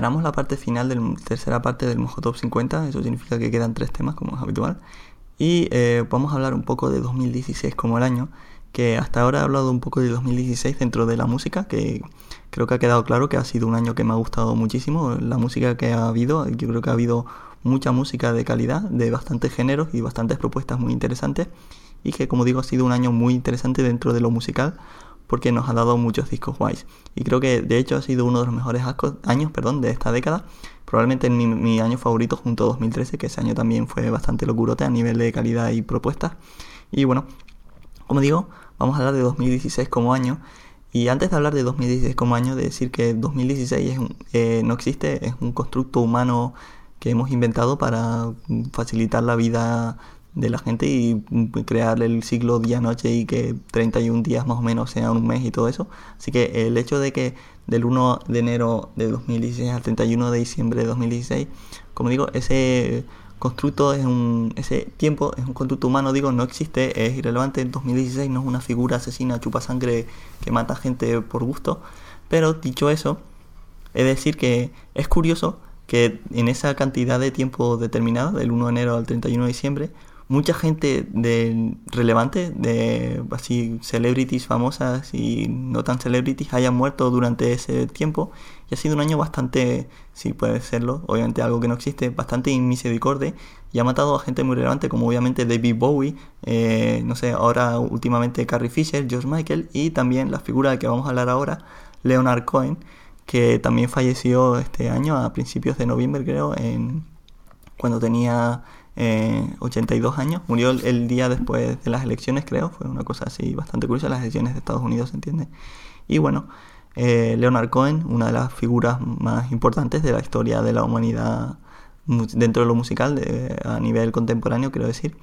Encaramos la parte final de la tercera parte del Mojo Top 50, eso significa que quedan tres temas como es habitual. Y eh, vamos a hablar un poco de 2016 como el año, que hasta ahora he hablado un poco de 2016 dentro de la música, que creo que ha quedado claro que ha sido un año que me ha gustado muchísimo. La música que ha habido, yo creo que ha habido mucha música de calidad, de bastantes géneros y bastantes propuestas muy interesantes. Y que como digo ha sido un año muy interesante dentro de lo musical porque nos ha dado muchos discos guays. Y creo que de hecho ha sido uno de los mejores años perdón, de esta década. Probablemente mi, mi año favorito junto a 2013, que ese año también fue bastante locurote a nivel de calidad y propuestas. Y bueno, como digo, vamos a hablar de 2016 como año. Y antes de hablar de 2016 como año, de decir que 2016 es eh, no existe, es un constructo humano que hemos inventado para facilitar la vida de la gente y crear el ciclo día-noche y que 31 días más o menos sean un mes y todo eso. Así que el hecho de que del 1 de enero de 2016 al 31 de diciembre de 2016, como digo, ese constructo es un ese tiempo es un constructo humano digo no existe es irrelevante en 2016 no es una figura asesina chupa sangre que mata gente por gusto pero dicho eso es decir que es curioso que en esa cantidad de tiempo determinado del 1 de enero al 31 de diciembre mucha gente de relevante, de así celebrities famosas y no tan celebrities hayan muerto durante ese tiempo. Y ha sido un año bastante, si puede serlo, obviamente algo que no existe, bastante inmisericordia y ha matado a gente muy relevante como obviamente David Bowie, eh, no sé, ahora últimamente Carrie Fisher, George Michael y también la figura de que vamos a hablar ahora, Leonard Cohen, que también falleció este año a principios de noviembre creo, en, cuando tenía 82 eh, años. Murió el, día después de las elecciones, creo. Fue una cosa así bastante curiosa, las elecciones de Estados Unidos, ¿se entiende? Y bueno, eh, Leonard Cohen, una de las figuras más importantes de la historia de la humanidad dentro de lo musical a nivel contemporáneo, quiero decir,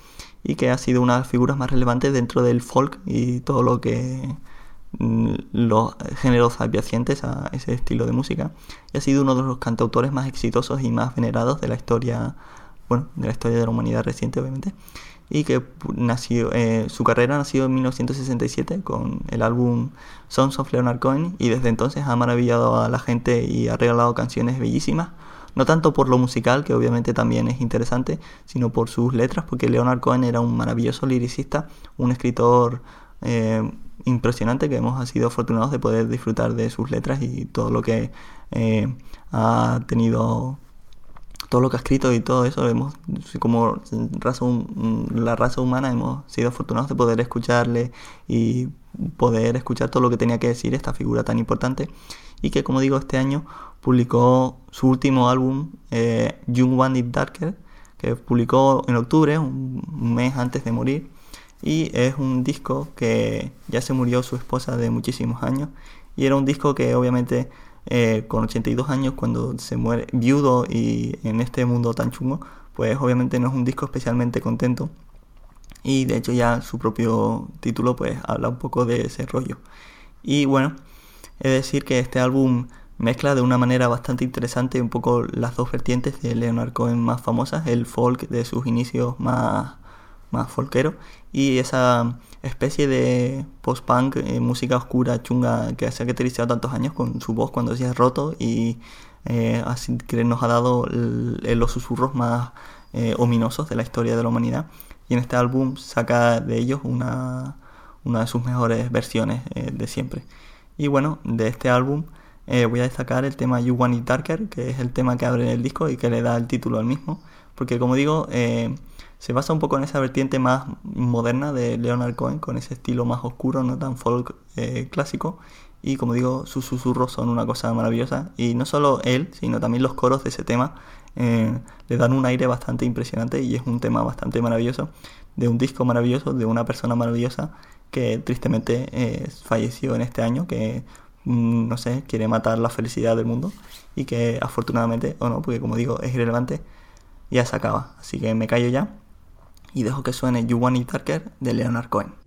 y que ha sido una de las figuras más relevantes dentro del folk y todo lo que mm, los géneros adyacentes a ese estilo de música y ha sido uno de los cantautores más exitosos y más venerados de la historia bueno, de la historia de la humanidad reciente, obviamente, y que nació, eh, su carrera nació en 1967 con el álbum Songs of Leonard Cohen y desde entonces ha maravillado a la gente y ha regalado canciones bellísimas, no tanto por lo musical, que obviamente también es interesante, sino por sus letras, porque Leonard Cohen era un maravilloso liricista, un escritor eh, impresionante que hemos sido afortunados de poder disfrutar de sus letras y todo lo que eh, ha tenido todo lo que ha escrito y todo eso, hemos, como raza, la raza humana hemos sido afortunados de poder escucharle y poder escuchar todo lo que tenía que decir esta figura tan importante. Y que como digo este año publicó su último álbum eh, Young One It Darker que publicó en octubre, un mes antes de morir. Y es un disco que ya se murió su esposa de muchísimos años. Y era un disco que obviamente eh, con 82 años cuando se muere viudo y en este mundo tan chungo, pues obviamente no es un disco especialmente contento. Y de hecho ya su propio título pues habla un poco de ese rollo. Y bueno, es decir que este álbum mezcla de una manera bastante interesante un poco las dos vertientes de Leonard Cohen más famosas, el folk de sus inicios más, más folquero y esa especie de post-punk, eh, música oscura, chunga, que se ha caracterizado tantos años con su voz cuando se ha roto y eh, así que nos ha dado los susurros más eh, ominosos de la historia de la humanidad. Y en este álbum saca de ellos una, una de sus mejores versiones de siempre. Y bueno, de este álbum voy a destacar el tema You Want It Darker, que es el tema que abre el disco y que le da el título al mismo. Porque como digo, se basa un poco en esa vertiente más moderna de Leonard Cohen, con ese estilo más oscuro, no tan folk eh, clásico. Y como digo, sus susurros son una cosa maravillosa. Y no solo él, sino también los coros de ese tema eh, le dan un aire bastante impresionante y es un tema bastante maravilloso, de un disco maravilloso, de una persona maravillosa que tristemente eh, falleció en este año, que mm, no sé, quiere matar la felicidad del mundo y que afortunadamente, o no, porque como digo, es irrelevante, ya se acaba. Así que me callo ya y dejo que suene You Want It Darker de Leonard Cohen.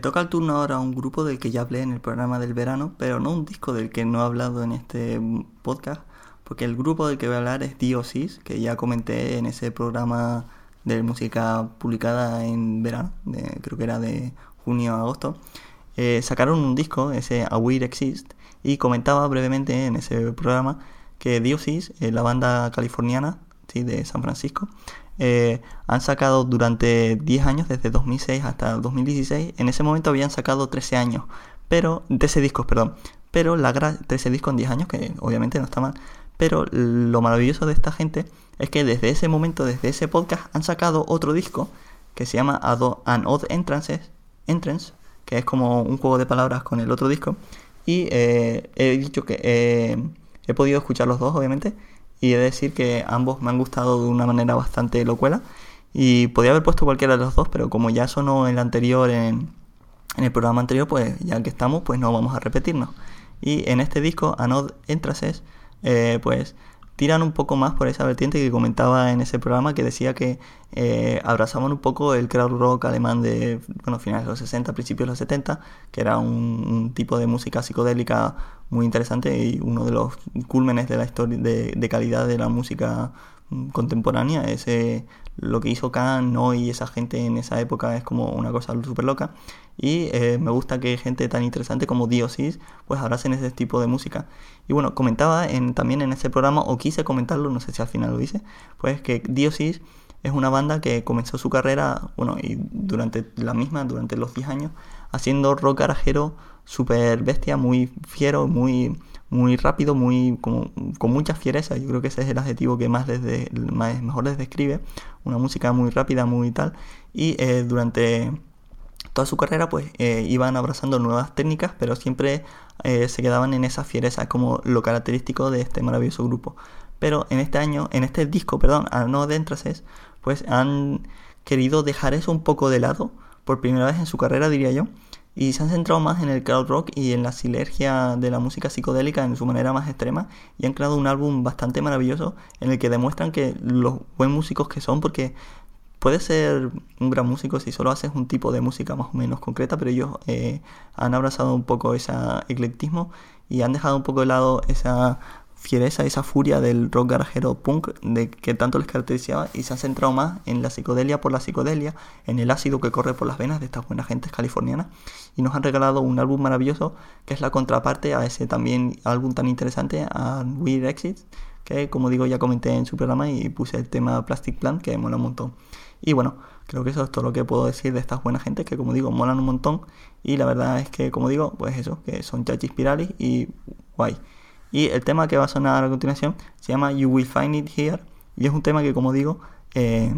Toca el turno ahora a un grupo del que ya hablé en el programa del verano, pero no un disco del que no he hablado en este podcast, porque el grupo del que voy a hablar es Diosis, que ya comenté en ese programa de música publicada en verano, de- creo que era de junio a agosto. Eh, sacaron un disco, ese A Weird Exist, y comentaba brevemente en ese programa que Diosis, eh, la banda californiana ¿sí? de San Francisco, eh, han sacado durante 10 años, desde 2006 hasta 2016, en ese momento habían sacado 13 años, pero 13 discos, perdón, pero la gra 13 discos en 10 años, que obviamente no está mal, pero lo maravilloso de esta gente es que desde ese momento, desde ese podcast, han sacado otro disco que se llama An Odd Entrances, Entrance, que es como un juego de palabras con el otro disco, Y eh, he dicho que eh, he podido escuchar los dos, obviamente, y he de decir que ambos me han gustado de una manera bastante locuela. Y podía haber puesto cualquiera de los dos, pero como ya sonó el anterior en, el programa anterior, pues ya que estamos, pues no vamos a repetirnos. Y en este disco, Anod Entraces, eh, pues tiran un poco más por esa vertiente que comentaba en ese programa que decía que eh, abrazaban un poco el crowd rock alemán de bueno, finales de los 60, principios de los 70, que era un tipo de música psicodélica muy interesante y uno de los cúlmenes de la historia de, de calidad de la música mm, contemporánea. Ese, lo que hizo Khan ¿no? y esa gente en esa época es como una cosa súper loca. Y eh, me gusta que gente tan interesante como Diosis pues abracen ese tipo de música. Y bueno, comentaba en, también en ese programa, o quise comentarlo, no sé si al final lo hice, pues que Diosis es una banda que comenzó su carrera, bueno, y durante la misma, durante los 10 años, haciendo rock garajero súper bestia, muy fiero, muy, muy rápido, muy como, con mucha fiereza. Yo creo que ese es el adjetivo que más les más, mejor les describe. Una música muy rápida, muy tal. Y eh, durante toda su carrera pues eh, iban abrazando nuevas técnicas, pero siempre eh, se quedaban en esa fiereza, como lo característico de este maravilloso grupo. Pero en este año, en este disco, perdón, al no Dentraces, pues han querido dejar eso un poco de lado, por primera vez en su carrera diría yo, y se han centrado más en el crowd rock y en la sinergia de la música psicodélica en su manera más extrema y han creado un álbum bastante maravilloso en el que demuestran que los buen músicos que son porque puedes ser un gran músico si solo haces un tipo de música más o menos concreta pero ellos eh, han abrazado un poco ese eclectismo y han dejado un poco de lado esa fiereza, esa furia del rock garajero punk de que tanto les caracterizaba y se han centrado más en la psicodelia por la psicodelia, en el ácido que corre por las venas de estas buenas gentes californianas y nos han regalado un álbum maravilloso que es la contraparte a ese también álbum tan interesante, a Weird Exits, que como digo ya comenté en su programa y puse el tema Plastic Plant que mola un montón. Y bueno, creo que eso es todo lo que puedo decir de estas buenas gentes que como digo molan un montón y la verdad es que como digo, pues eso, que son chachis spirales y guay. Y el tema que va a sonar a continuación se llama You Will Find It Here. Y es un tema que, como digo, eh,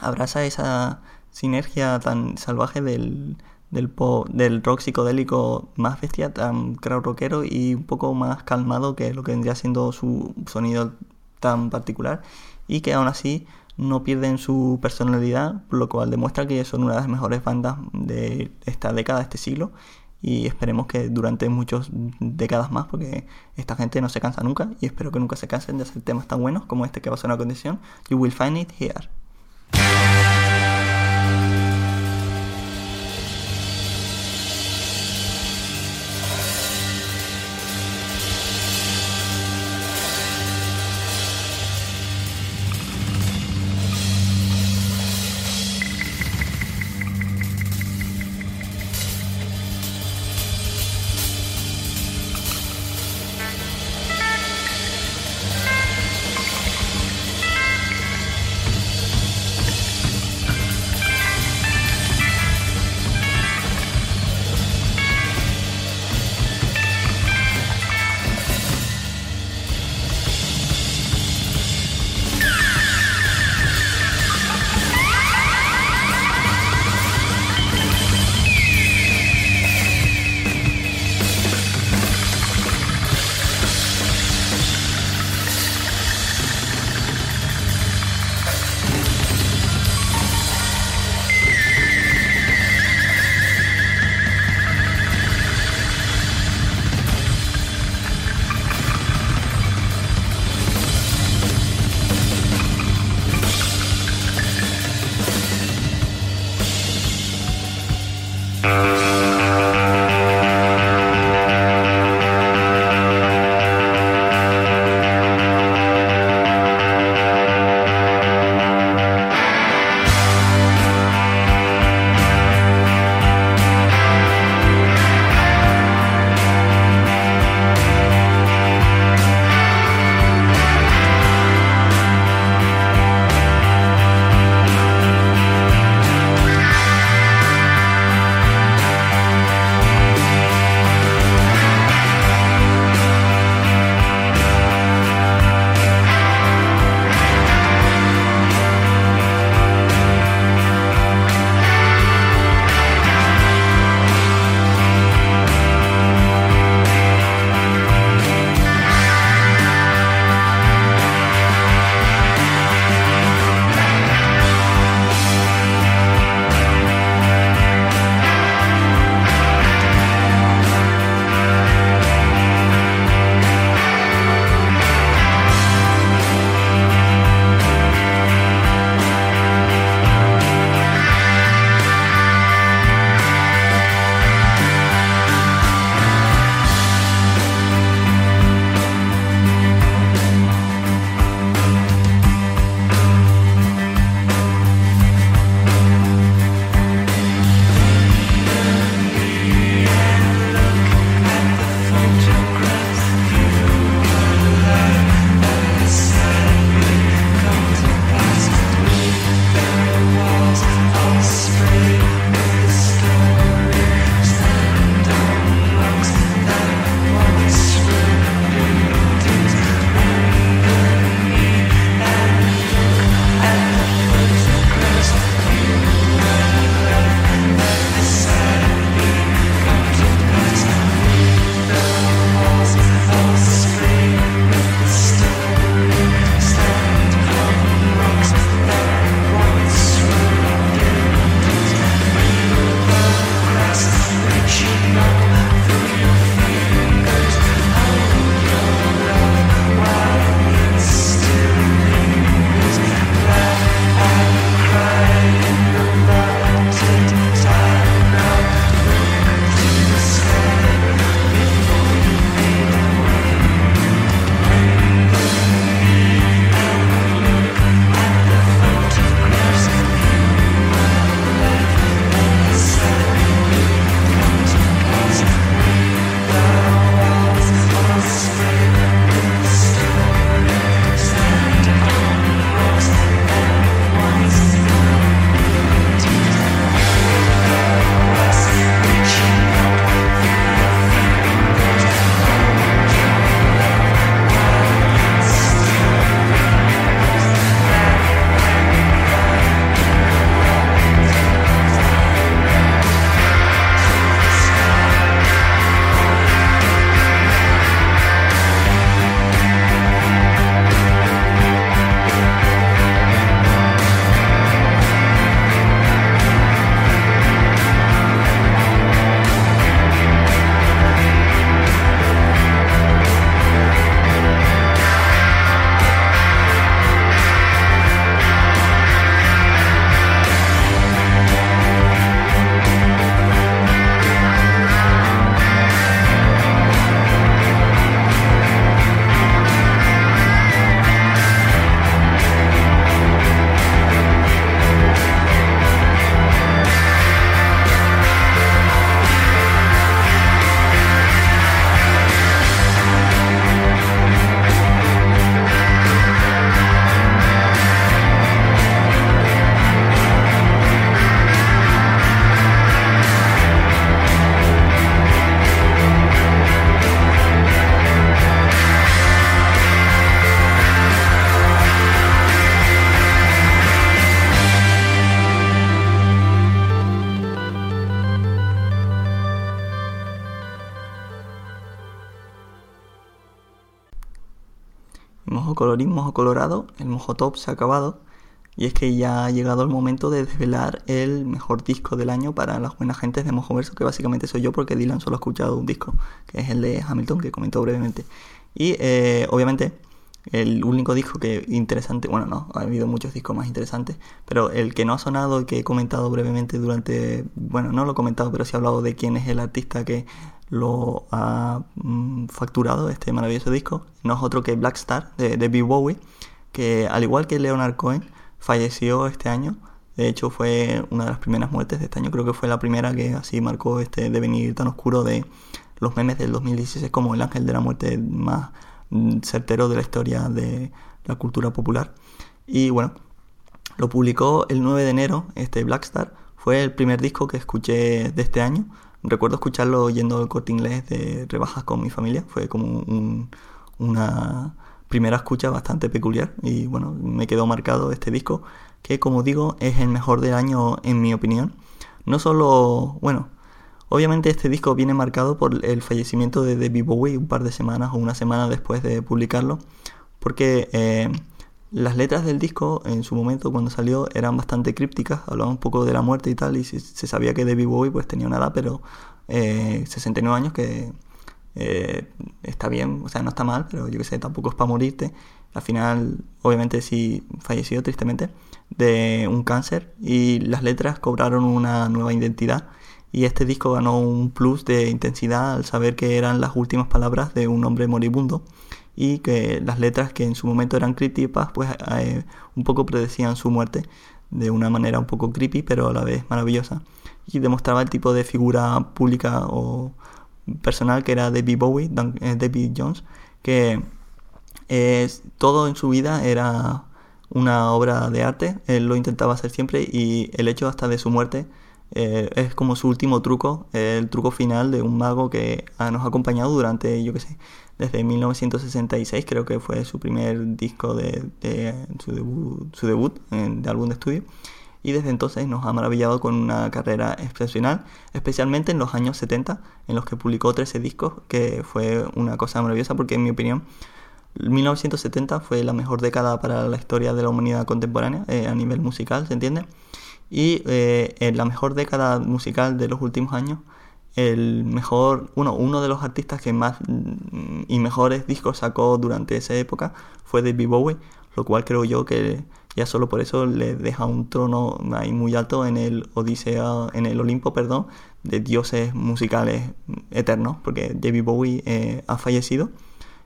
abraza esa sinergia tan salvaje del, del, del rock psicodélico más bestia, tan crowd rockero y un poco más calmado que lo que vendría siendo su sonido tan particular. Y que aún así no pierden su personalidad, lo cual demuestra que son una de las mejores bandas de esta década, de este siglo y esperemos que durante muchas décadas más porque esta gente no se cansa nunca y espero que nunca se cansen de hacer temas tan buenos como este que va a sonar a continuación You Will Find It Here colorín, mojo colorado, el mojo top se ha acabado. Y es que ya ha llegado el momento de desvelar el mejor disco del año para las buenas gentes de Mojo Verso, que básicamente soy yo porque Dylan solo ha escuchado un disco, que es el de Hamilton, que comentó brevemente. Y eh, obviamente el único disco que interesante, bueno, no, ha habido muchos discos más interesantes, pero el que no ha sonado y que he comentado brevemente durante, bueno, no lo he comentado, pero sí he hablado de quién es el artista que lo ha mm, facturado este maravilloso disco, no es otro que Black Star de, Bill Bowie, que al igual que Leonard Cohen, falleció este año. De hecho, fue una de las primeras muertes de este año. Creo que fue la primera que así marcó este devenir tan oscuro de los memes del 2016 como el ángel de la muerte más mm, certero de la historia de la cultura popular. Y bueno, lo publicó el 9 de enero, este Blackstar. Fue el primer disco que escuché de este año. Recuerdo escucharlo yendo al corte inglés de rebajas con mi familia. Fue como un, una primera escucha bastante peculiar y bueno, me quedó marcado este disco que como digo es el mejor del año en mi opinión. No solo, bueno, obviamente este disco viene marcado por el fallecimiento de David Bowie un par de semanas o una semana después de publicarlo, porque eh, las letras del disco en su momento cuando salió eran bastante crípticas, hablaban un poco de la muerte y tal, y se, sabía que David Bowie pues tenía una edad, pero eh, 69 años que eh, está bien, o sea, no está mal, pero yo que sé, tampoco es para morirte. Al final, obviamente sí falleció tristemente de un cáncer y las letras cobraron una nueva identidad y este disco ganó un plus de intensidad al saber que eran las últimas palabras de un hombre moribundo y que las letras que en su momento eran críticas pues eh, un poco predecían su muerte de una manera un poco creepy pero a la vez maravillosa. Y demostraba el tipo de figura pública o personal que era David Bowie, eh, David Jones, que todo en su vida era una obra de arte, él lo intentaba hacer siempre y el hecho hasta de su muerte eh, es como su último truco, el truco final de un mago que nos ha acompañado durante, yo qué sé, desde 1966 creo que fue su primer disco de, su debut, su debut de álbum de estudio y desde entonces nos ha maravillado con una carrera excepcional, especialmente en los años 70, en los que publicó 13 discos, que fue una cosa maravillosa porque en mi opinión 1970 fue la mejor década para la historia de la humanidad contemporánea eh, a nivel musical, ¿se entiende? Y eh, en la mejor década musical de los últimos años, el mejor, uno, uno de los artistas que más mm, y mejores discos sacó durante esa época fue David Bowie, lo cual creo yo que ya solo por eso le deja un trono ahí muy alto en el Odisea, en el Olimpo, perdón, de dioses musicales eternos, porque David Bowie eh, ha fallecido,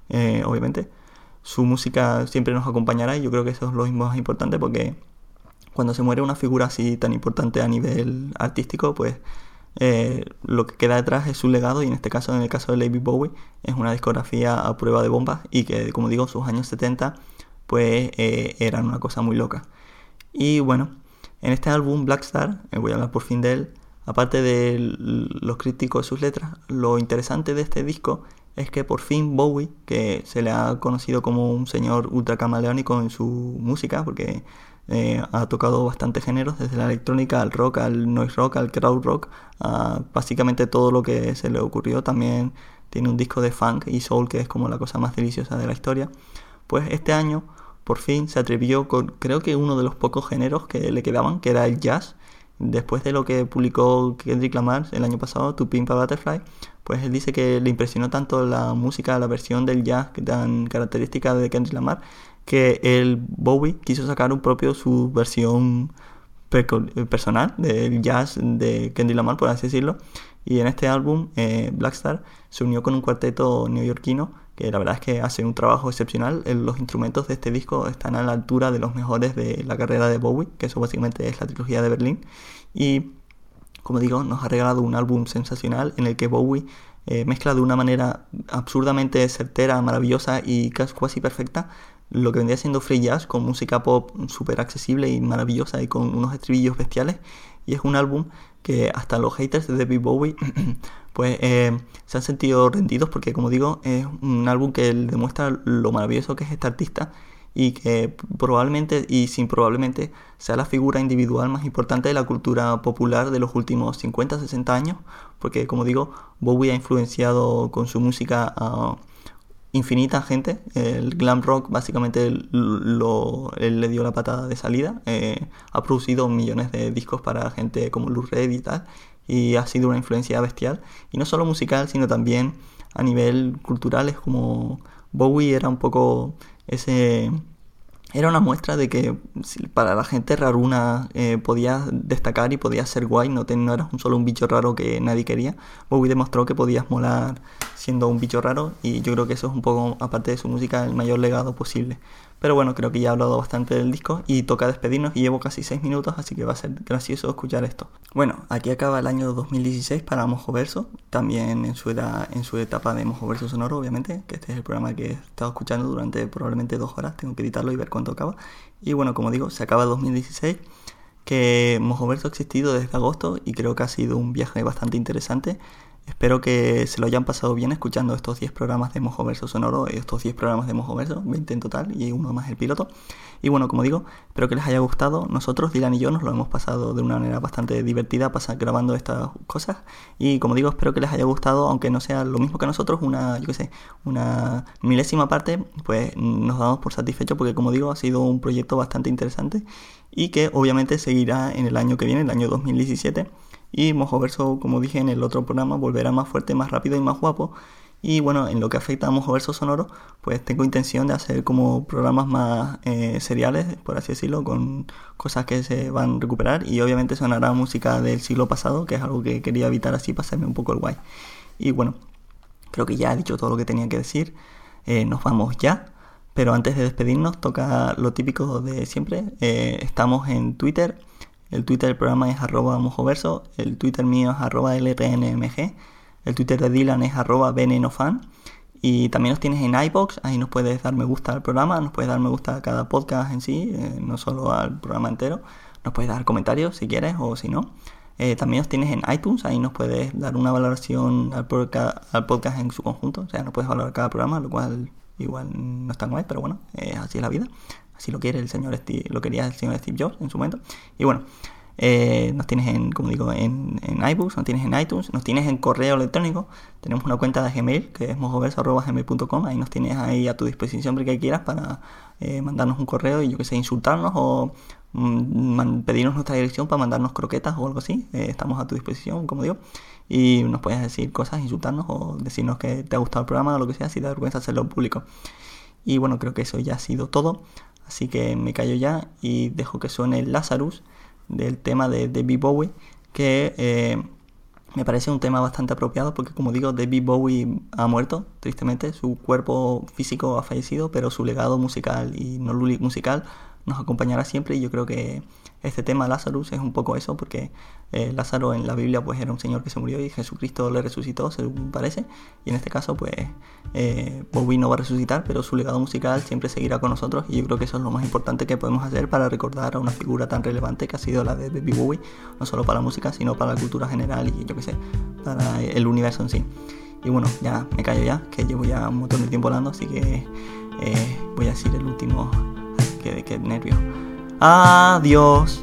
eh, obviamente. Su música siempre nos acompañará y yo creo que eso es lo más importante porque cuando se muere una figura así tan importante a nivel artístico, pues eh, lo que queda detrás es su legado y en este caso, en el caso de David Bowie, es una discografía a prueba de bombas y que, como digo, sus años 70 pues eh, eran una cosa muy loca. Y bueno, en este álbum Black Star, eh, voy a hablar por fin de él, aparte de los críticos de sus letras, lo interesante de este disco es que por fin Bowie, que se le ha conocido como un señor ultra camaleónico en su música, porque eh, ha tocado bastantes géneros, desde la electrónica al rock, al noise rock, al crowd rock, a básicamente todo lo que se le ocurrió. También tiene un disco de funk y soul que es como la cosa más deliciosa de la historia. Pues este año por fin se atrevió con creo que uno de los pocos géneros que le quedaban, que era el jazz. Después de lo que publicó Kendrick Lamar el año pasado, To Pimp a Butterfly, pues él dice que le impresionó tanto la música, la versión del jazz tan característica de Kendrick Lamar, que el Bowie quiso sacar un propio su versión personal del jazz de Kendrick Lamar, por así decirlo. Y en este álbum, eh, Blackstar se unió con un cuarteto neoyorquino que la verdad es que hace un trabajo excepcional. Los instrumentos de este disco están a la altura de los mejores de la carrera de Bowie, que eso básicamente es la trilogía de Berlín. Y como digo, nos ha regalado un álbum sensacional en el que Bowie eh, mezcla de una manera absurdamente certera, maravillosa y casi perfecta lo que vendría siendo free jazz con música pop súper accesible y maravillosa y con unos estribillos bestiales. Y es un álbum que hasta los haters de David Bowie [CLEARS THROAT] pues eh, se han sentido rendidos porque como digo es un álbum que demuestra lo maravilloso que es este artista y que probablemente y sin probablemente sea la figura individual más importante de la cultura popular de los últimos 50-60 años porque como digo Bowie ha influenciado con su música infinita gente. El glam rock básicamente lo, él le dio la patada de salida. Eh, ha producido millones de discos para gente como Lou Reed y tal. Y ha sido una influencia bestial. Y no solo musical, sino también a nivel cultural. Es como Bowie era un poco ese era una muestra de que para la gente raruna eh, podías destacar y podías ser guay, no, no eras un solo un bicho raro que nadie quería. Bowie demostró que podías molar siendo un bicho raro y yo creo que eso es un poco, aparte de su música, el mayor legado posible. Pero bueno, creo que ya he hablado bastante del disco y toca despedirnos y llevo casi 6 minutos, así que va a ser gracioso escuchar esto. Bueno, aquí acaba el año 2016 para Mojo Verso, también en su, edad, en su etapa de Mojo Verso Sonoro, obviamente, que este es el programa que he estado escuchando durante probablemente dos horas, tengo que editarlo y ver cuánto acaba. Y bueno, como digo, se acaba el 2016 que Mojo Verso ha existido desde agosto y creo que ha sido un viaje bastante interesante. Espero que se lo hayan pasado bien escuchando estos 10 programas de Mojo Verso Sonoro, estos 10 programas de Mojo Verso, 20 en total y uno más el piloto. Y bueno, como digo, espero que les haya gustado. Nosotros, Dylan y yo, nos lo hemos pasado de una manera bastante divertida pasar grabando estas cosas. Y como digo, espero que les haya gustado, aunque no sea lo mismo que nosotros, una, yo qué sé, una milésima parte, pues nos damos por satisfechos porque como digo, ha sido un proyecto bastante interesante y que obviamente seguirá en el año que viene, el año 2017 y Mojo Verso, como dije en el otro programa, volverá más fuerte, más rápido y más guapo. Y bueno, en lo que afecta a Mojo Verso Sonoro, pues tengo intención de hacer como programas más eh, seriales, por así decirlo, con cosas que se van a recuperar. Y obviamente sonará música del siglo pasado, que es algo que quería evitar así, pasarme un poco el guay. Y bueno, creo que ya he dicho todo lo que tenía que decir. Eh, nos vamos ya. Pero antes de despedirnos, toca lo típico de siempre. Eh, estamos en Twitter el Twitter del programa es arroba mojoverso, el Twitter mío es arroba lrnmg, el Twitter de Dylan es arroba venenofan. Y también nos tienes en iBox, ahí nos puedes dar me gusta al programa, nos puedes dar me gusta a cada podcast en sí, eh, no solo al programa entero. Nos puedes dar comentarios si quieres o si no. Eh, también nos tienes en iTunes, ahí nos puedes dar una valoración al podcast, al podcast en su conjunto. O sea, no puedes valorar cada programa, lo cual igual no está mal, pero bueno, así es la vida si lo quiere el señor Steve, lo quería el señor Steve Jobs en su momento. Y bueno, eh, nos tienes en, como digo, en, en iBooks, nos tienes en iTunes, nos tienes en correo electrónico. Tenemos una cuenta de Gmail que es mojoverso.gmail.com. Ahí nos tienes ahí a tu disposición siempre que quieras para eh, mandarnos un correo y yo que sé, insultarnos o mm, pedirnos nuestra dirección para mandarnos croquetas o algo así. Eh, estamos a tu disposición, como digo. Y nos puedes decir cosas, insultarnos o decirnos que te ha gustado el programa o lo que sea, si te da vergüenza hacerlo público. Y bueno, creo que eso ya ha sido todo. Así que me callo ya y dejo que suene Lazarus del tema de David Bowie, que eh, me parece un tema bastante apropiado porque como digo, David Bowie ha muerto, tristemente, su cuerpo físico ha fallecido, pero su legado musical y no musical nos acompañará siempre y yo creo que este tema Lazarus es un poco eso porque eh, Lázaro en la Biblia pues era un señor que se murió y Jesucristo le resucitó según parece. Y en este caso pues eh, Bowie no va a resucitar pero su legado musical siempre seguirá con nosotros. Y yo creo que eso es lo más importante que podemos hacer para recordar a una figura tan relevante que ha sido la de Baby Bowie no solo para la música sino para la cultura general y yo que sé para el universo en sí. Y bueno ya me callo ya que llevo ya un montón de tiempo hablando así que eh, voy a decir el último que, que nervio Adiós.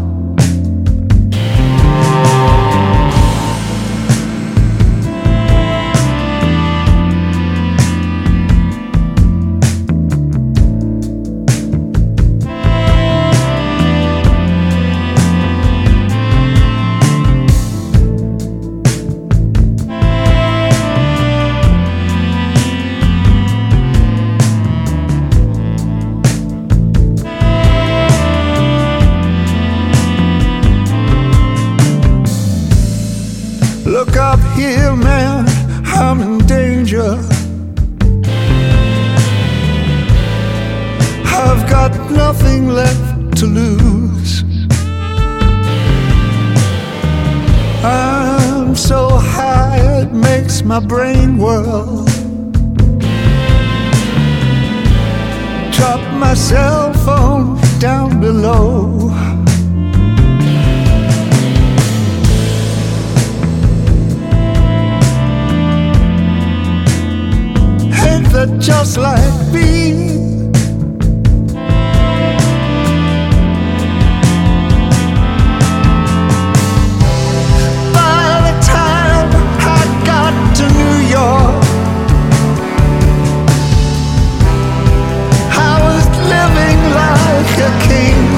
Here, man, I'm in danger. I've got nothing left to lose. I'm so high it makes my brain whirl. Drop my cell phone down below. that just like me. By the time I got to New York, I was living like a king.